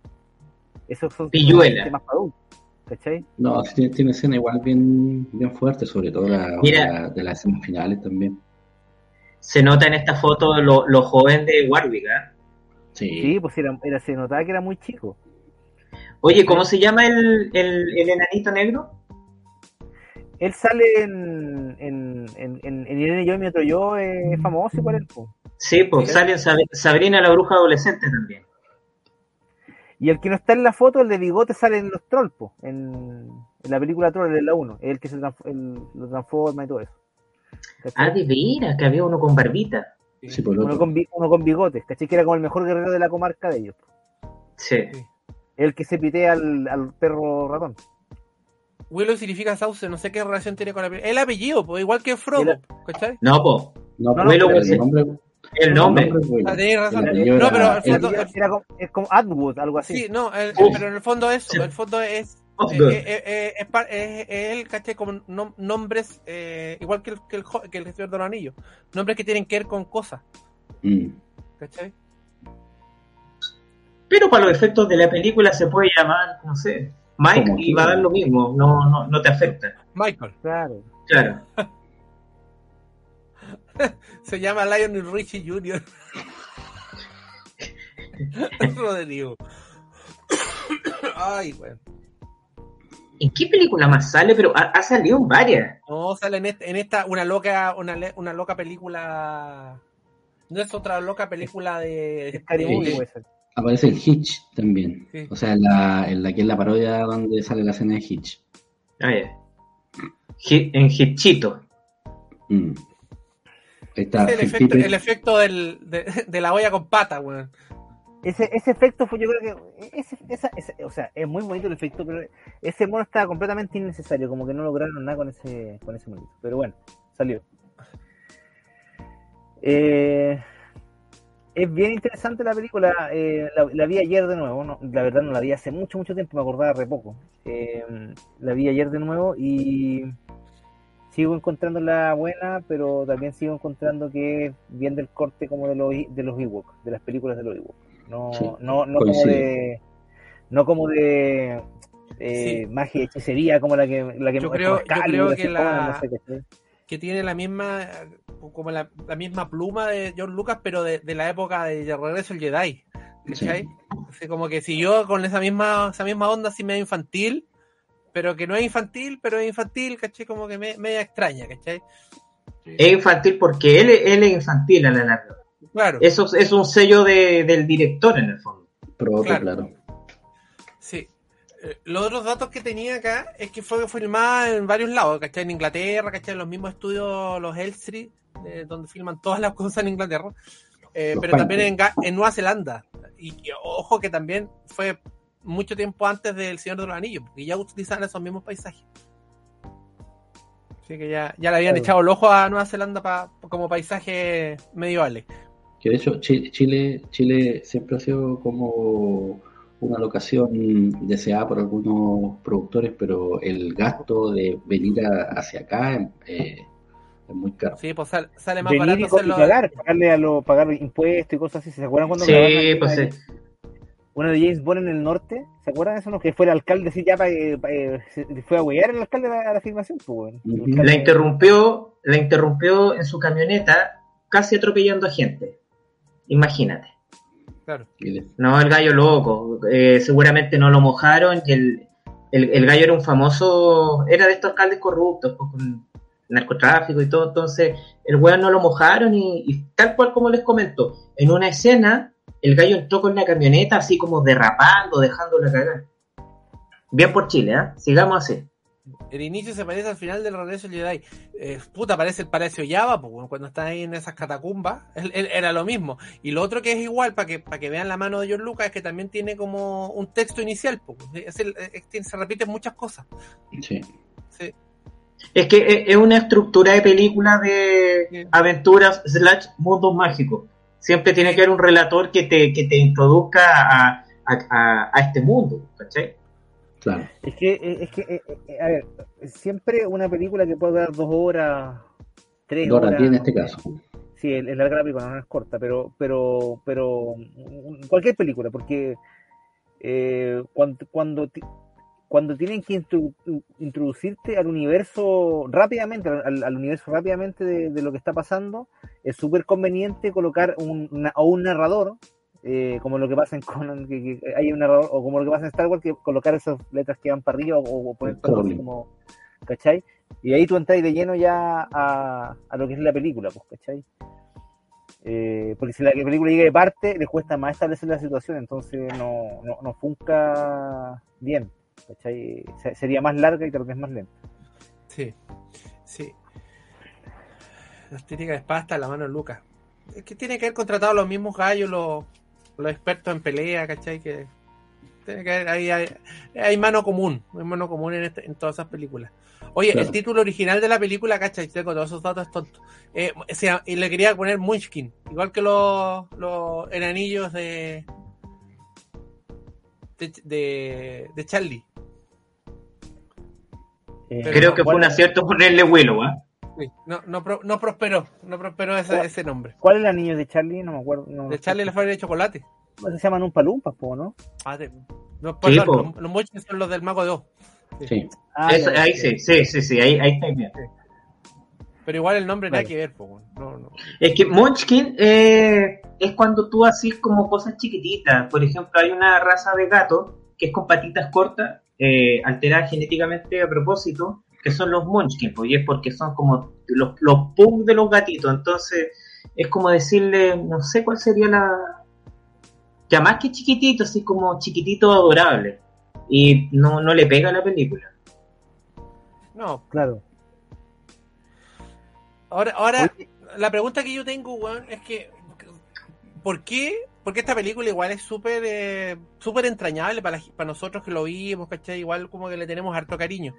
[SPEAKER 1] esos son temas para adultos. ¿Cachai?
[SPEAKER 2] No, tiene, tiene escena igual bien, bien fuerte, sobre todo la,
[SPEAKER 3] Mira.
[SPEAKER 2] la- de las escenas finales también.
[SPEAKER 3] Se nota en esta foto lo, lo joven de Warwick, ¿ah?
[SPEAKER 2] Sí.
[SPEAKER 1] Sí, pues era, era, se notaba que era muy chico.
[SPEAKER 3] Oye, ¿cómo se llama el, el, el enanito negro?
[SPEAKER 1] Él sale en, en, en, en, en Irene Yo y mi otro yo, es famoso igual él, po.
[SPEAKER 3] Sí, pues
[SPEAKER 4] Sí.
[SPEAKER 3] sale en Sab- Sabrina la bruja adolescente también.
[SPEAKER 1] Y el que no está en la foto, el de bigote, sale en los Trolls, po, en, en la película Troll, en la 1, el que se transf- el- lo transforma y todo eso. ¿Cachai?
[SPEAKER 3] Ah, de veras, que había uno con barbita.
[SPEAKER 2] Sí, por
[SPEAKER 1] uno, con, uno con bigotes, ¿cachai? Que era como el mejor guerrero de la comarca de ellos.
[SPEAKER 3] Sí.
[SPEAKER 1] El que se pitea al, al perro ratón.
[SPEAKER 4] Willow significa sauce, no sé qué relación tiene con la película. El apellido, pues igual que Frodo,
[SPEAKER 1] El-
[SPEAKER 4] ¿cachai?
[SPEAKER 3] No, po.
[SPEAKER 2] No,
[SPEAKER 1] No,
[SPEAKER 2] pero
[SPEAKER 3] no,
[SPEAKER 2] el nombre,
[SPEAKER 3] El nombre.
[SPEAKER 2] es bueno.
[SPEAKER 4] Ah, tenés razón.
[SPEAKER 2] El apellido
[SPEAKER 4] No, pero el fondo-
[SPEAKER 1] Era, era como, es como Atwood, algo así.
[SPEAKER 4] Sí, no, el- pero en el fondo es,
[SPEAKER 3] Sí.
[SPEAKER 4] el fondo es,
[SPEAKER 3] Of
[SPEAKER 4] eh, eh, eh, es, es- es él, ¿cachai? Como nom- nombres, eh, igual que el, que, el, que el de los Anillos, nombres que tienen que ver con cosas,
[SPEAKER 2] Mm.
[SPEAKER 4] ¿cachai?
[SPEAKER 3] Pero para los efectos de la película se puede llamar, no sé, Mike y va a dar lo mismo, no, no, no te afecta.
[SPEAKER 4] Michael,
[SPEAKER 1] Claro.
[SPEAKER 3] Claro.
[SPEAKER 4] se llama Lionel Richie Jr. Rodrigo. Ay, bueno.
[SPEAKER 3] ¿En qué película más sale? Pero ha, ha salido en varias.
[SPEAKER 4] No, sale en, este- en esta una loca, una, le- una loca película. No es otra loca película de. De-
[SPEAKER 1] ser.
[SPEAKER 2] Aparece en Hitch también.
[SPEAKER 4] Sí.
[SPEAKER 2] O sea, en la, en la que es la parodia donde sale la escena de Hitch.
[SPEAKER 3] Ah, ya. En Hitchito.
[SPEAKER 2] Mm. Está.
[SPEAKER 4] el, efecto, el efecto del, de, de la olla con pata, weón.
[SPEAKER 1] Ese, ese efecto fue, yo creo que. Ese, esa, ese- o sea, es muy bonito el efecto, pero ese mono estaba completamente innecesario. Como que no lograron nada con ese, con ese monito. Pero bueno, salió. Eh, es bien interesante la película. eh, la, la vi ayer de nuevo. no- la verdad, no la vi hace mucho, mucho tiempo. Me acordaba re poco. Eh, la vi ayer de nuevo y. Sigo encontrándola buena, pero también sigo encontrando que es bien del corte como de los, de los Ewoks, de las películas de los Ewoks. No,
[SPEAKER 2] Sí,
[SPEAKER 1] no, no como de no como de eh,
[SPEAKER 4] Sí.
[SPEAKER 1] magia y hechicería como la que la que
[SPEAKER 4] Yo creo- yo creo que la-
[SPEAKER 1] no sé qué sé.
[SPEAKER 4] Que tiene la misma. Como la, la misma pluma de George Lucas, pero de, de la época de Regreso el Jedi. ¿Cachai? Así como que siguió con esa misma, esa misma onda así medio infantil, pero que no es infantil, pero es infantil, ¿cachai? Como que me, media extraña, ¿cachai?
[SPEAKER 3] Es infantil porque él, él es infantil a la larga.
[SPEAKER 4] Claro.
[SPEAKER 3] Eso es- un sello de- del director en el fondo.
[SPEAKER 4] Claro. Eh, los otros datos que tenía acá es que fue filmada en varios lados, ¿cachai? En Inglaterra, ¿cachai? En los mismos estudios, los Elstree, eh, donde filman todas las cosas en Inglaterra. Eh, pero también en, en Nueva Zelanda. Y, y ojo que también fue mucho tiempo antes del Señor de los Anillos, porque ya utilizaban esos mismos paisajes. Así que ya, ya le habían
[SPEAKER 1] Claro.
[SPEAKER 4] echado el ojo a Nueva Zelanda pa- como paisaje medievales.
[SPEAKER 2] Que de hecho Chi- Chile, Chile siempre ha sido como una locación deseada por algunos productores, pero el gasto de venir a- hacia acá eh, es muy caro.
[SPEAKER 4] Sí, pues sal- sale más
[SPEAKER 1] Venir
[SPEAKER 4] barato
[SPEAKER 1] y, co- y
[SPEAKER 4] hacerlo.
[SPEAKER 1] pagar, pagarle a lo, pagar impuestos y cosas así. ¿Se acuerdan cuando
[SPEAKER 3] Sí, pues sí.
[SPEAKER 1] de- una de James Bond en el norte? ¿Se acuerdan de eso? No? Que fue el alcalde así ya para eh, se- fue a huear el alcalde a la, a la filmación, pues bueno. Alcalde-
[SPEAKER 3] La interrumpió, la interrumpió en su camioneta, casi atropellando a gente. Imagínate.
[SPEAKER 4] Claro.
[SPEAKER 3] No, el gallo loco. Eh, seguramente no lo mojaron y el, el, gallo era un famoso, era de estos alcaldes corruptos, pues, con narcotráfico y todo. Entonces, el weón no lo mojaron y, tal cual como les comento, en una escena, el gallo entró con la camioneta así como derrapando, dejándola cagar. Bien por Chile, ¿eh? Sigamos así.
[SPEAKER 4] El inicio se parece al final del regreso del Jedi. Eh, puta, parece el Palacio Java, pues, cuando está ahí en esas catacumbas, él- él- era lo mismo. Y lo otro que es igual, para que, para que vean la mano de George Lucas, es que también tiene como un texto inicial, pues, es el- es- tiene- se repiten muchas cosas.
[SPEAKER 2] sí.
[SPEAKER 4] Sí.
[SPEAKER 3] Es que es- es una estructura de película de
[SPEAKER 4] Sí.
[SPEAKER 3] aventuras slash mundos mágicos. Siempre tiene que haber un relator que te, que te introduzca a, a- a- a este mundo, ¿cachai?
[SPEAKER 2] Claro.
[SPEAKER 1] Es que, eh, es que, eh, eh, a ver, siempre una película que puede durar dos horas, tres
[SPEAKER 2] Dora
[SPEAKER 1] horas.
[SPEAKER 2] tiene este caso.
[SPEAKER 1] Sí, es larga la película, no es corta, pero, pero, pero cualquier película, porque eh, cuando, cuando, cuando tienen que introducirte al universo rápidamente, al, al universo rápidamente de, de lo que está pasando, es súper conveniente colocar un, una- un narrador, eh, como lo que pasa en Conan, que, que hay un narrador, o como lo que pasa en Star Wars, que colocar esas letras que van para arriba o, o poner todo así como, ¿cachai? Y ahí tú entras de lleno ya a, a lo que es la película, pues, ¿cachai? Eh, porque si la película llega de parte, les cuesta más establecer la situación, entonces no, no, no funca bien, ¿cachai? Se- Sería más larga y tal vez más lenta.
[SPEAKER 4] Sí, sí. La estética de espada está en la mano de Lucas. Es que tiene que haber contratado a los mismos gallos, los, los expertos en pelea, ¿cachai? Que tiene que haber, ahí hay, hay mano común, hay mano común en, este- en todas esas películas. Oye,
[SPEAKER 2] Claro.
[SPEAKER 4] el título original de la película, ¿cachai? Tengo todos esos datos tontos. Eh, o sea, y le quería poner Munchkin, igual que los, los enanillos de, de, de, de Charlie.
[SPEAKER 1] Eh,
[SPEAKER 4] Pero
[SPEAKER 3] Creo que fue
[SPEAKER 1] ¿cuál-
[SPEAKER 3] un acierto ponerle Willow, ¿ah?
[SPEAKER 4] Sí, No, no, pro- no prosperó, no prosperó ese, ese nombre.
[SPEAKER 1] ¿Cuál es la niña de Charlie? No me acuerdo. No,
[SPEAKER 4] De Charlie la fábrica de chocolate.
[SPEAKER 1] Se llaman un palumpas, po, ¿no?
[SPEAKER 4] Ah, no,
[SPEAKER 3] Sí, po.
[SPEAKER 4] los, los Munchkin son los del Mago de.
[SPEAKER 2] Sí.
[SPEAKER 1] Ah, ya,
[SPEAKER 3] ahí sí, sí, sí, sí, ahí, ahí está bien.
[SPEAKER 4] Pero igual el nombre nada
[SPEAKER 1] Vale.
[SPEAKER 4] que ver, po, no, no.
[SPEAKER 3] Es que Munchkin eh, es cuando tú haces como cosas chiquititas. Por ejemplo, hay una raza de gato que es con patitas cortas, eh, alterada genéticamente a propósito, que son los Munchkin, pues, y es porque son como los, los de los gatitos. Entonces, es como decirle, no sé cuál sería la. Que más que chiquitito, así como chiquitito adorable. Y no, no le pega a la película.
[SPEAKER 4] No,
[SPEAKER 1] Claro.
[SPEAKER 4] ahora, ahora
[SPEAKER 1] Oye,
[SPEAKER 4] la pregunta que yo tengo, weón, es que ¿por qué? Porque esta película igual es súper eh, súper entrañable para, la- para nosotros que lo vimos, ¿cachai? Igual como que le tenemos harto cariño.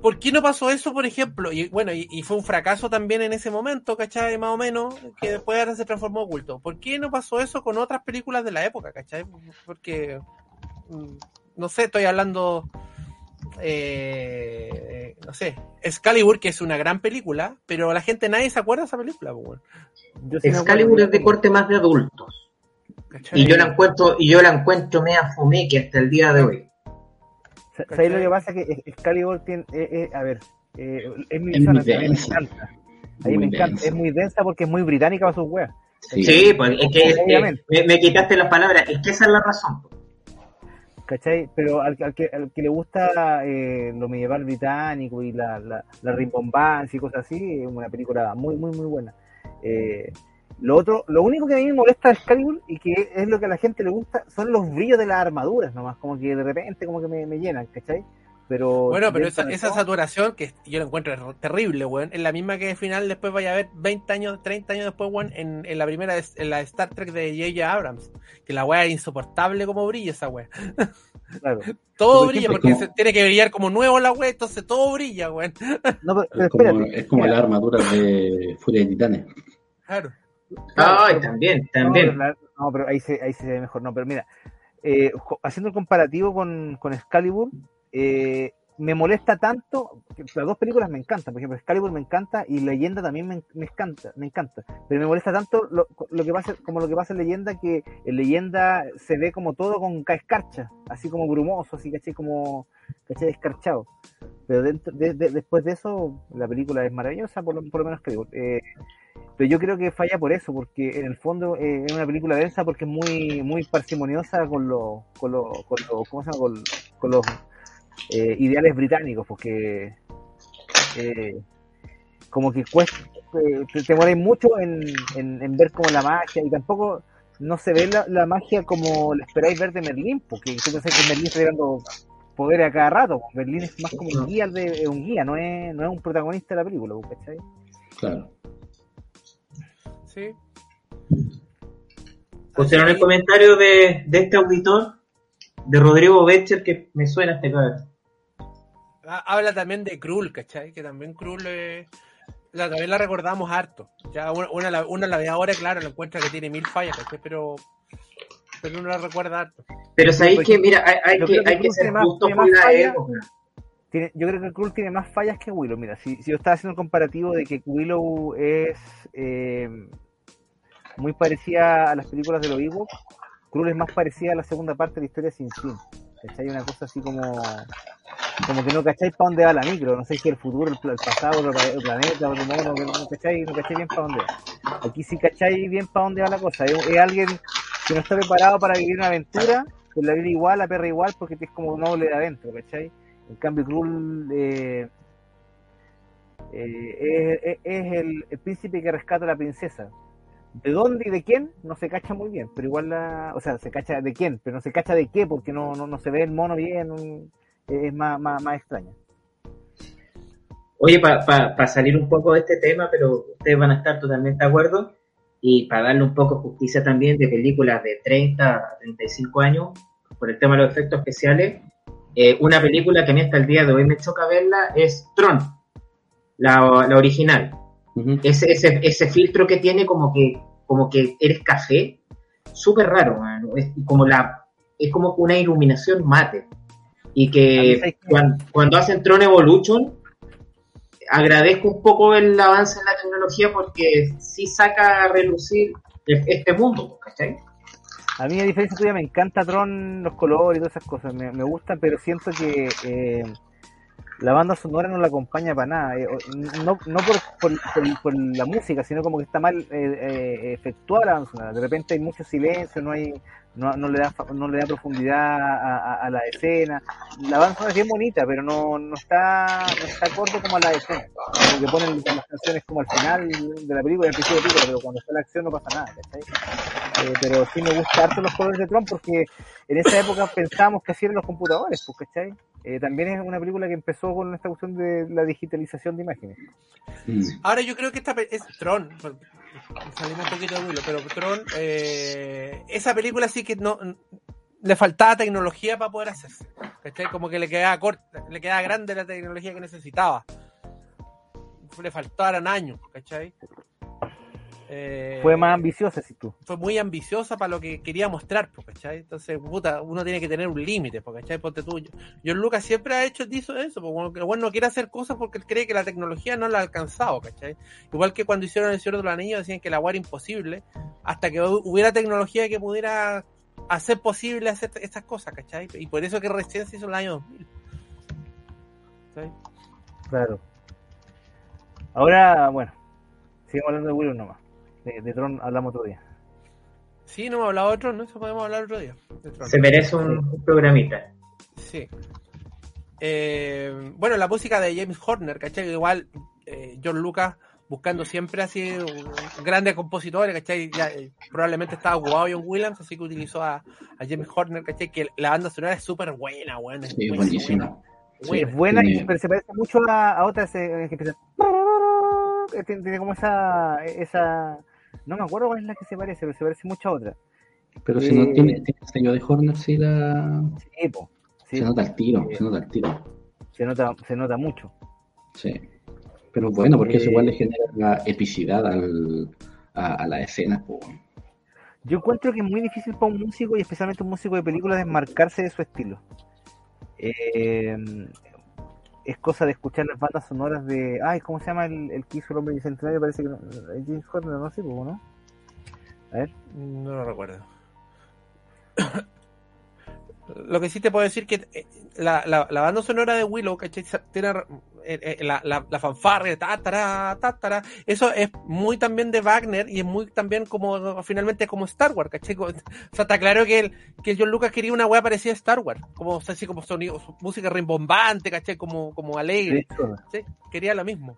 [SPEAKER 4] ¿Por qué no pasó eso, por ejemplo? Y bueno, y, y fue un fracaso también en ese momento, ¿cachai? Más o menos, que después ahora se transformó en culto. ¿Por qué no pasó eso con otras películas de la época, ¿cachai? Porque, mm, no sé, estoy hablando, eh, no sé, Excalibur, que es una gran película, pero la gente nadie se acuerda de esa película, pues,
[SPEAKER 3] Excalibur es de corte más de adultos.
[SPEAKER 4] ¿cachai?
[SPEAKER 3] Y yo la encuentro, y yo la encuentro media fumeque hasta el día de hoy.
[SPEAKER 1] Sa- ¿Sabes lo que pasa? Que Excalibur tiene. eh, eh, a ver, eh, es mi
[SPEAKER 2] Es
[SPEAKER 1] visión,
[SPEAKER 2] muy
[SPEAKER 1] a mí me
[SPEAKER 2] densa.
[SPEAKER 1] encanta. A mí
[SPEAKER 2] Muy
[SPEAKER 1] me encanta.
[SPEAKER 2] densa.
[SPEAKER 1] Es muy densa porque es muy británica para sus weas.
[SPEAKER 2] Sí.
[SPEAKER 3] Sí, pues es que es me quitaste las palabras, es que esa es la razón. pues.
[SPEAKER 1] ¿Cachai? Pero al, al que, al que le gusta eh, lo medieval británico y la, la, la rimbombancia y cosas así, es una película muy, muy, muy buena. Eh, lo otro, lo único que a mí me molesta de Excalibur y que es lo que a la gente le gusta son los brillos de las armaduras nomás, como que de repente como que me, me llenan, ¿cachai? Pero
[SPEAKER 4] Bueno, pero esa, esa saturación, que yo la encuentro er- terrible, weón, es la misma que al final después vaya a ver 20 años, 30 años después, weón, en, en la primera, en la Star Trek de J.J. Abrams, que la weá es insoportable como brilla esa weá.
[SPEAKER 1] claro.
[SPEAKER 4] Todo
[SPEAKER 2] Por
[SPEAKER 4] brilla
[SPEAKER 2] ejemplo,
[SPEAKER 4] porque
[SPEAKER 2] como-
[SPEAKER 4] se- tiene que brillar como nuevo la weá, entonces todo brilla, weón.
[SPEAKER 1] No, pero, pero
[SPEAKER 2] Es como, es como la armadura de Furia de Titanes.
[SPEAKER 4] Claro.
[SPEAKER 3] Ay, también,
[SPEAKER 1] No, pero,
[SPEAKER 3] también.
[SPEAKER 1] no, pero ahí se, ahí se ve mejor. No, pero mira, eh, haciendo el comparativo con, con Excalibur, eh, me molesta tanto, que las dos películas me encantan, por ejemplo, Excalibur me encanta y Leyenda también me, me encanta, me encanta, pero me molesta tanto lo, lo que pasa, como lo que pasa en Leyenda, que en Leyenda se ve como todo con ca- escarcha, así como brumoso, así, ¿cachai? Como, ¿cachai? Escarchado. Pero dentro, de- de- después de eso, la película es maravillosa, por lo, por lo menos creo. Eh, pero yo creo que falla por eso, porque en el fondo eh, es una película densa porque es muy muy parsimoniosa con los con los con los ¿cómo se llama? con, con los eh, ideales británicos, porque eh, como que cuesta te, te mueres mucho en, en, en ver como la magia y tampoco no se ve la, la magia como la esperáis ver de Merlín, porque tú pensás que Merlín está dando poder a cada rato, Merlín es más como un guía de un guía, no es, no es un protagonista de la película, ¿cachai?
[SPEAKER 2] Claro.
[SPEAKER 4] Sí.
[SPEAKER 3] Pusieron el comentario de, de este auditor, de Rodrigo Becher, que me suena este cabrón.
[SPEAKER 4] Ah, Habla también de Krull, ¿cachai? Que también Krull eh, la, también la recordamos harto. Ya una, una, la- una la ve ahora, claro, la encuentra que tiene mil fallas, ¿cachai? Pero, pero uno la recuerda harto.
[SPEAKER 3] Pero sabéis que, mira, hay, que, hay que ser justo con
[SPEAKER 1] más
[SPEAKER 3] la
[SPEAKER 1] fallas.
[SPEAKER 3] época.
[SPEAKER 1] Tiene, yo creo que Krull tiene más fallas que Willow. Mira, si, si yo estaba haciendo un comparativo de que Willow es eh, muy parecida a las películas de los Ewoks, Krull es más parecida a la segunda parte de la historia sin fin. ¿Cachai? Una cosa así como como que no cacháis para dónde va la micro, no sé si el futuro, el, el pasado, el, pla- el planeta, otro mono, que no cacháis, no bien para dónde va. Aquí sí cacháis bien para dónde va la cosa. Es, alguien que no está preparado para vivir una aventura, pues la vida igual, la perra igual, porque es como noble de adentro, ¿cachai? En cambio, Krull eh, eh, es, el, el príncipe que rescata a la princesa. ¿De dónde y de quién? No se cacha muy bien, pero igual la. O sea, se cacha de quién, pero no se cacha de qué, porque no, no, no se ve el mono bien, es más, más, más extraña.
[SPEAKER 3] Oye, para salir un poco de este tema, pero ustedes van a estar totalmente de acuerdo, y para darle un poco justicia también de películas de 30 a 35 años, por el tema de los efectos especiales, eh, una película que a mí hasta el día de hoy me choca verla es Tron, la, la original. Ese, ese, ese filtro que tiene como que, como que eres café, súper raro, mano. Es como la, es como una iluminación mate. Y que cuando, cuando hacen Tron Evolution, agradezco un poco el avance en la tecnología porque sí saca a relucir e- este mundo, ¿cachai?
[SPEAKER 1] A mí, a diferencia tuya, me encanta Tron, los colores y todas esas cosas. Me, me gusta, pero siento que eh, la banda sonora no la acompaña para nada. Eh, no no por, por, la música, sino como que está mal eh, eh, efectuada la banda sonora. De repente hay mucho silencio, no hay no, no le da no le da profundidad a, la escena. La banda sonora es bien bonita, pero no, no está no está acorde como a la escena. Que ponen las canciones como al final de la película, al principio de la película, pero cuando está la acción no pasa nada. Eh, pero sí me gusta harto los colores de Tron porque en esa época pensábamos que así eran los computadores, pues, ¿cachai? Eh, también es una película que empezó con esta cuestión de la digitalización de imágenes.
[SPEAKER 2] Mm.
[SPEAKER 4] Ahora yo creo que esta es Tron. Salimos un poquito de Willow, pero Tron, eh, esa película sí que no le faltaba tecnología para poder hacerse. ¿cachai? Como que le quedaba corta, le quedaba grande la tecnología que necesitaba. Le faltaron años, ¿cachai? Eh,
[SPEAKER 1] Fue más ambiciosa, si tú.
[SPEAKER 4] fue muy ambiciosa para lo que quería mostrar, ¿cachai? Entonces, puta, uno tiene que tener un límite, ¿cachai? Ponte tú. John Lucas siempre ha hecho hizo eso, porque el bueno no quiere hacer cosas porque él cree que la tecnología no la ha alcanzado, ¿cachai? Igual que cuando hicieron El Señor de los Anillos decían que la agua era imposible, hasta que hu- hubiera tecnología que pudiera hacer posible hacer estas cosas, ¿cachai? Y por eso que recién se hizo en el año 2000. ¿cachai?
[SPEAKER 1] Claro. Ahora, bueno, sigamos hablando de Willow nomás. De, de Tron hablamos otro día.
[SPEAKER 4] Sí, no hemos hablado otro, ¿no? Eso podemos hablar otro día. de Tron.
[SPEAKER 3] Se merece un, programita.
[SPEAKER 4] Sí. Eh, bueno, la música de James Horner, ¿cachai? Igual eh, John Lucas buscando siempre así un- grandes compositores, ¿cachai? Ya, eh, probablemente estaba ocupado John Williams, así que utilizó a, a James Horner, ¿cachai? Que la banda sonora es súper buena, buena. es
[SPEAKER 2] Sí,
[SPEAKER 4] buena,
[SPEAKER 2] buenísima.
[SPEAKER 4] buena,
[SPEAKER 1] es buena,
[SPEAKER 2] tiene-
[SPEAKER 1] y- pero se parece mucho a, a otras eh, que empiezan. que Tiene, tiene como esa, esa. No me acuerdo cuál es la que se parece, pero se parece mucho a otra.
[SPEAKER 2] Pero si no
[SPEAKER 1] Eh,
[SPEAKER 2] tiene, tiene el sello de Horner, sí, la...
[SPEAKER 1] Sí, po. Sí,
[SPEAKER 2] se nota el tiro,
[SPEAKER 1] Sí.
[SPEAKER 2] se nota el tiro.
[SPEAKER 1] se nota, se nota mucho.
[SPEAKER 2] Sí. Pero bueno, porque eso
[SPEAKER 1] Eh,
[SPEAKER 2] igual le genera la epicidad al, a, a la escena. po.
[SPEAKER 1] Yo encuentro que es muy difícil para un músico y especialmente un músico de película desmarcarse de su estilo. Eh, es cosa de escuchar las bandas sonoras de. Ay, ¿cómo se llama el, el que hizo el hombre bicentenario? Parece que no. eh, James Horner, no sé, ¿no? A ver.
[SPEAKER 4] No lo recuerdo. Lo que sí te puedo decir que eh, la, la, banda sonora de Willow, ¿cachai? Tiene la, la, la fanfarria, ta, tará, ta, tará. eso es muy también de Wagner y es muy también como, finalmente como Star Wars, ¿cachai? O sea, está claro que el, que el John Lucas quería una weá parecida a Star Wars, como, o sea, así como sonido, música rimbombante, ¿cachai? Como, como alegre. ¿sí? Quería lo mismo.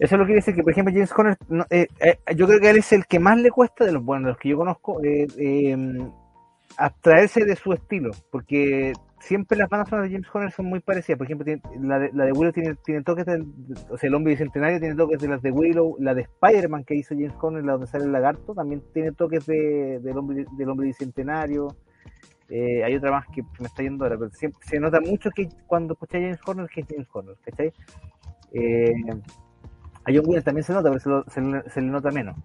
[SPEAKER 1] Eso es lo que quiere decir que, por ejemplo, James Horner, no, eh, eh, yo creo que él es el que más le cuesta de los buenos, de los que yo conozco, eh, eh, abstraerse de su estilo, porque siempre las bandas sonoras de James Horner son muy parecidas. Por ejemplo, tiene- la, de, la de Willow tiene, tiene toques del, o sea, el hombre bicentenario tiene toques de las de Willow, la de Spider-Man que hizo James Horner, la donde sale el lagarto, también tiene toques de, del, hombre, del hombre bicentenario. Eh, hay otra más que me está yendo ahora, pero siempre, se nota mucho que cuando escuché a James Horner que es James Horner, ¿cachai? Eh, a John Williams también se nota, pero se, lo- se le- se le nota menos.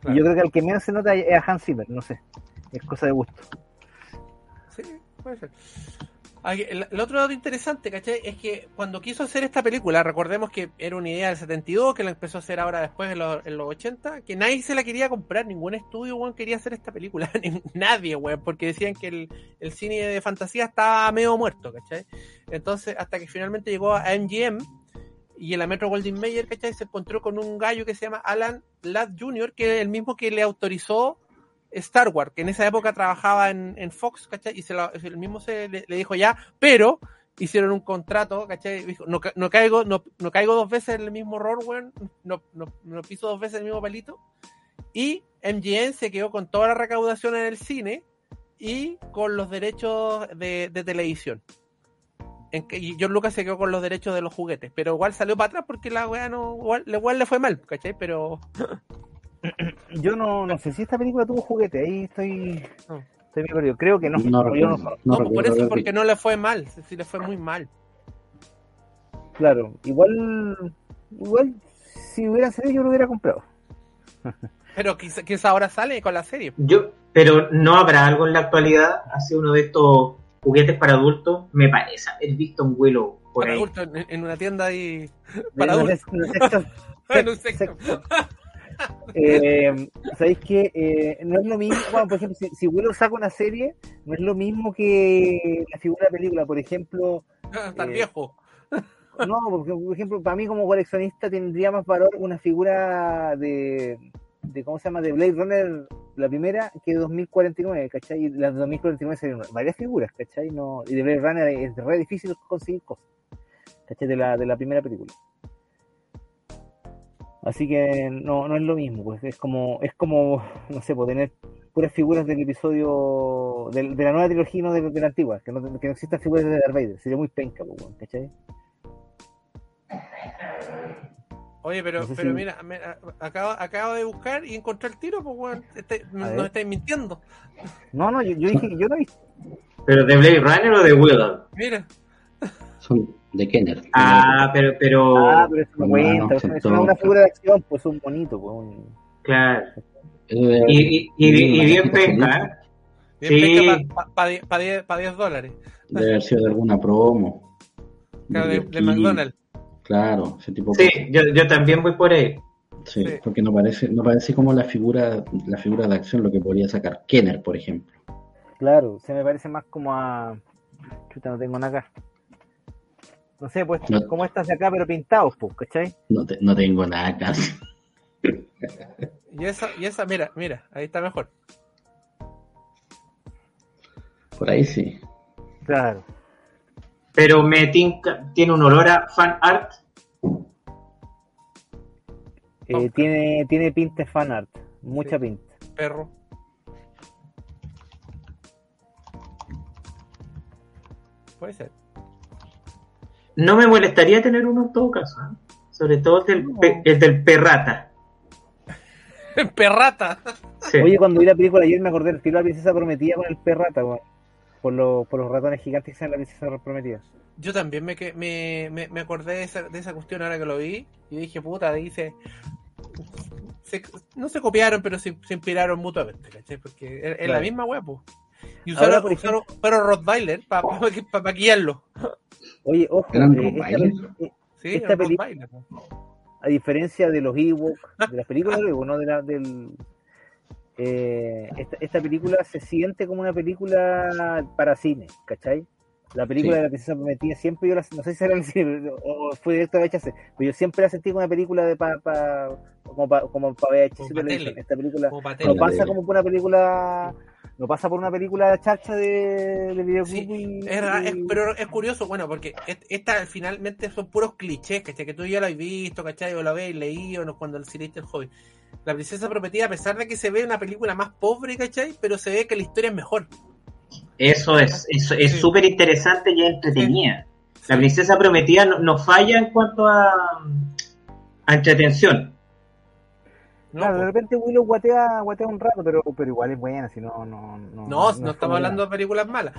[SPEAKER 4] Claro.
[SPEAKER 1] Y yo creo que al que menos se nota es a Hans Zimmer, no sé. Es cosa de gusto.
[SPEAKER 4] Sí, puede ser. El, otro dato interesante, ¿cachai? Es que cuando quiso hacer esta película, recordemos que era una idea del 72, que la empezó a hacer ahora después en los, en los 80, que nadie se la quería comprar, ningún estudio, weón, quería hacer esta película, nadie, weón, porque decían que el, el cine de fantasía estaba medio muerto, ¿cachai? Entonces, hasta que finalmente llegó a MGM y en la Metro Goldwyn Mayer, ¿cachai? Se encontró con un gallo que se llama Alan Ladd Jr., que es el mismo que le autorizó Star Wars, que en esa época trabajaba en, en Fox, ¿cachai? Y se lo- el mismo se le, dijo ya, pero hicieron un contrato, ¿cachai? Dijo, no, ca- no caigo, no, caigo dos veces en el mismo error, weón, no, piso dos veces el mismo palito. Y MGM se quedó con toda la recaudación en el cine y con los derechos de, de televisión. En que, y John Lucas se quedó con los derechos de los juguetes, pero igual salió para atrás porque la weá no, igual, igual le fue mal, ¿cachai? Pero
[SPEAKER 1] Yo no, no sé si esta película tuvo juguete, ahí estoy,
[SPEAKER 4] No.
[SPEAKER 1] estoy medio perdido. Creo que no.
[SPEAKER 2] No recuerdo. No,
[SPEAKER 4] por eso porque no le fue mal, si le fue muy mal.
[SPEAKER 1] Claro, igual, igual, si hubiera salido yo lo hubiera comprado.
[SPEAKER 4] Pero quizá, quizá ahora sale con la serie.
[SPEAKER 3] Yo, pero no habrá algo en la actualidad, hace uno de estos juguetes para adultos, me parece haber visto un vuelo por
[SPEAKER 4] Para
[SPEAKER 3] ahí.
[SPEAKER 4] adultos, en, en una tienda ahí. Para adultos. En un sexo.
[SPEAKER 1] Eh, ¿Sabéis que eh, no es lo mismo? Bueno, por ejemplo, si, si Willow saca una serie, no es lo mismo que la figura de película. Por ejemplo,
[SPEAKER 4] Estar
[SPEAKER 1] Eh,
[SPEAKER 4] viejo.
[SPEAKER 1] no, porque, por ejemplo, para mí como coleccionista tendría más valor una figura de, de ¿cómo se llama? De Blade Runner, la primera, que de 2049, ¿cachai? Y las de 2049 serían varias figuras, ¿cachai? No, y de Blade Runner es re difícil conseguir cosas, ¿cachai? De la, de la primera película. Así que no, no es lo mismo, pues es como, es como, no sé, pues tener puras figuras del episodio de, de la nueva trilogía y no de, de la antigua, que no, que no existan figuras de Darth Vader, sería muy penca, pues, ¿cachai?
[SPEAKER 4] Oye, pero,
[SPEAKER 1] no sé
[SPEAKER 4] pero
[SPEAKER 1] si-
[SPEAKER 4] mira, me- a- acabo, acabo de buscar y encontré el tiro, pues weón. Este- nos estáis mintiendo.
[SPEAKER 1] No, no, yo, yo dije que yo no he visto.
[SPEAKER 3] ¿Pero de Blade Runner o de Willow?
[SPEAKER 4] Mira,
[SPEAKER 2] Son de Kenner.
[SPEAKER 3] Ah, pero, pero,
[SPEAKER 1] Ah, pero no, eso
[SPEAKER 2] son
[SPEAKER 1] es una, figura de acción, pues un bonito, pues un...
[SPEAKER 3] claro. Y, y, y,
[SPEAKER 2] haber
[SPEAKER 3] bien ¿eh?
[SPEAKER 4] bien
[SPEAKER 3] Sí.
[SPEAKER 4] para pa, die- pa diez- pa 10 dólares.
[SPEAKER 2] Debe haber sido de alguna promo.
[SPEAKER 4] Claro, de, McDonald's.
[SPEAKER 2] Claro, ese tipo de
[SPEAKER 3] Sí, yo, yo también voy por ahí.
[SPEAKER 2] Sí,
[SPEAKER 4] Sí.
[SPEAKER 2] porque no parece, no parece como la figura, la figura de acción lo que podría sacar Kenner, por ejemplo.
[SPEAKER 1] Claro, se me parece más como a... Chuta, no tengo nada acá. No sé, pues
[SPEAKER 2] No.
[SPEAKER 1] como estas de acá, pero pintados, pues, ¿cachai?
[SPEAKER 2] No, te- no tengo nada acá.
[SPEAKER 4] Y esa, y esa, mira, mira, ahí está mejor.
[SPEAKER 2] Por ahí sí.
[SPEAKER 1] Claro.
[SPEAKER 3] Pero me tinca, tiene un olor a fan art.
[SPEAKER 1] Eh, tiene, tiene pinta de fan art, mucha
[SPEAKER 4] Sí.
[SPEAKER 1] pinta.
[SPEAKER 4] Perro. Puede ser.
[SPEAKER 3] No me molestaría tener uno en todo caso. ¿eh? Sobre todo el del, pe- el del perrata.
[SPEAKER 4] Perrata.
[SPEAKER 3] Sí.
[SPEAKER 1] Oye, cuando vi la película ayer me acordé del tiro de la princesa prometida con el perrata. Por, los por los ratones gigantes que sean la princesa prometida.
[SPEAKER 4] Yo también me, me, me, me acordé de esa, de esa cuestión ahora que lo vi. Y dije, puta, dice. se- no se copiaron, pero se, se inspiraron mutuamente, ¿cachai? Porque es, la misma wea, pues. Y
[SPEAKER 1] Ahora,
[SPEAKER 4] usaron,
[SPEAKER 1] por
[SPEAKER 4] usaron perro Rottweiler para maquillarlo.
[SPEAKER 1] Oye, ojo,
[SPEAKER 2] ¿Eran
[SPEAKER 1] eh, esta,
[SPEAKER 2] Rottweiler?
[SPEAKER 1] pe-
[SPEAKER 4] Sí,
[SPEAKER 1] Esta
[SPEAKER 4] el
[SPEAKER 1] peli-
[SPEAKER 4] Rottweiler, po.
[SPEAKER 1] a diferencia de los Ewoks, de las películas de Ewok, no de la, del... eh, esta, esta película se siente como una película para cine, ¿cachai? La película
[SPEAKER 2] Sí.
[SPEAKER 1] de la princesa prometida siempre yo la, no sé si era en el cine o fue directo a VHS, pero yo siempre la sentí como una película de pa, pa- como para como pa VHS
[SPEAKER 4] Como pa'.
[SPEAKER 1] Esta película no pasa como por una película no pasa por una película chacha de, de
[SPEAKER 4] Sí,
[SPEAKER 1] y-
[SPEAKER 4] Es es- pero es curioso, bueno, porque esta finalmente son puros clichés, ¿cachai? Que tú ya lo has visto, ¿cachai? O lo habéis leído ¿no? cuando hiciste el hobby. La princesa prometida, a pesar de que se ve una película más pobre, ¿cachai? Pero se ve que la historia es mejor.
[SPEAKER 3] Eso es eso es
[SPEAKER 4] Sí.
[SPEAKER 3] súper interesante y entretenida. La princesa prometida no, no falla en cuanto a, a entretención.
[SPEAKER 4] ¿No?
[SPEAKER 1] Claro, de
[SPEAKER 4] po.
[SPEAKER 1] repente Willow guatea, guatea un rato, pero, pero igual es buena, si no, no, no.
[SPEAKER 4] No, no, estamos hablando de películas malas.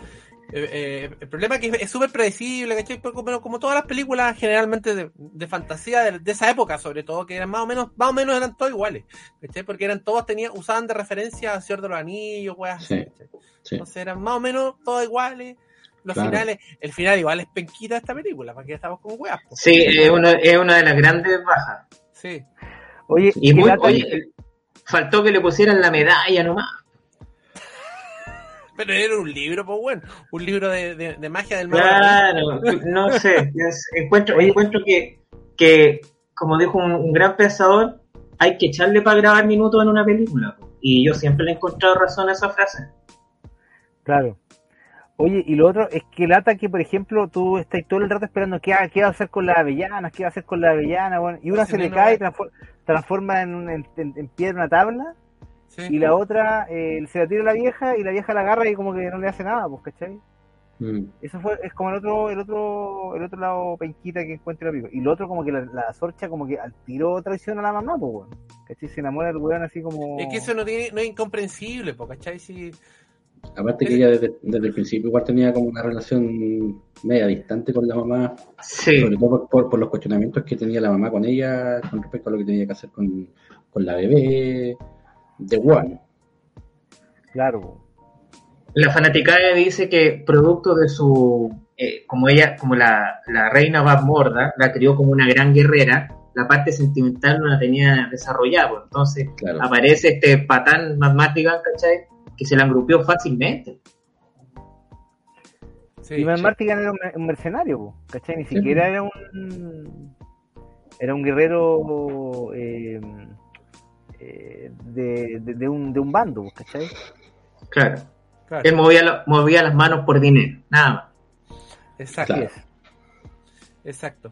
[SPEAKER 4] Eh, eh, el problema es que es súper predecible, ¿cachai? Pero como, como todas las películas generalmente de, de fantasía de, de esa época, sobre todo, que eran más o menos, más o menos eran todos iguales, ¿cachai? Porque eran todos tenían, usaban de referencia a Señor de los Anillos, weas así,
[SPEAKER 2] Sí. Sí.
[SPEAKER 4] Entonces eran más o menos todos iguales. Los
[SPEAKER 2] Claro.
[SPEAKER 4] finales, el final igual es penquita de esta película, para que estamos con weas.
[SPEAKER 3] Sí, es una, es una de las grandes bajas.
[SPEAKER 4] Sí.
[SPEAKER 1] Oye,
[SPEAKER 3] Y muy,
[SPEAKER 1] lata-
[SPEAKER 3] oye, faltó que le pusieran la medalla nomás.
[SPEAKER 4] Pero era un libro, pues bueno, un libro de, de, de magia del mago.
[SPEAKER 3] Claro, no sé. es- encuentro,
[SPEAKER 1] Oye.
[SPEAKER 3] encuentro que, que, como dijo un, un gran pensador, hay que echarle para grabar minutos en una película. Y yo siempre le he encontrado razón a esa frase.
[SPEAKER 1] Claro. Oye, y lo otro es que lata que, por ejemplo, tú estás todo el rato esperando qué, qué va a hacer con las avellanas, qué va a hacer con la avellana, bueno, y una
[SPEAKER 4] Sí,
[SPEAKER 1] se le
[SPEAKER 4] no,
[SPEAKER 1] cae y transfor- transforma en, un- en, en- en piedra una tabla,
[SPEAKER 4] Sí.
[SPEAKER 1] y la otra eh, se la tira a la vieja y la vieja la agarra y como que no le hace nada, pues, ¿cachai?
[SPEAKER 2] Mm.
[SPEAKER 1] Eso fue, es como el otro, el otro, el otro lado penquita que encuentra la película. Y lo otro como que la, la sorcha como que al tiro traiciona a la mamá, pues, weón. ¿Cachai? Se enamora del weón así como...
[SPEAKER 4] Es que eso no, tiene, no es incomprensible, po, ¿cachai? Si,
[SPEAKER 2] Aparte que ella desde, desde el principio igual tenía como una relación media distante con la mamá,
[SPEAKER 3] Sí,
[SPEAKER 2] sobre todo por, por- por los cuestionamientos que tenía la mamá con ella con respecto a lo que tenía que hacer con, con la bebé de Juan.
[SPEAKER 1] Claro.
[SPEAKER 3] la fanaticada dice que producto de su, eh, como ella, como la, la reina Bab Morda, la crió como una gran guerrera, la parte sentimental no la tenía desarrollada, pues, entonces
[SPEAKER 2] Claro.
[SPEAKER 3] aparece este patán Matt ¿cachai? Que se la engrupió fácilmente.
[SPEAKER 4] Sí.
[SPEAKER 1] y Van Martigan era un, mercenario, ¿cachai? Ni siquiera era un. Era un guerrero eh, eh, de, de, de un, de un bando, ¿cachai?
[SPEAKER 3] Claro.
[SPEAKER 4] Claro,
[SPEAKER 3] Él movía, movía las manos por dinero, nada más.
[SPEAKER 4] exacto.
[SPEAKER 1] Así
[SPEAKER 2] Claro.
[SPEAKER 1] es.
[SPEAKER 4] Exacto.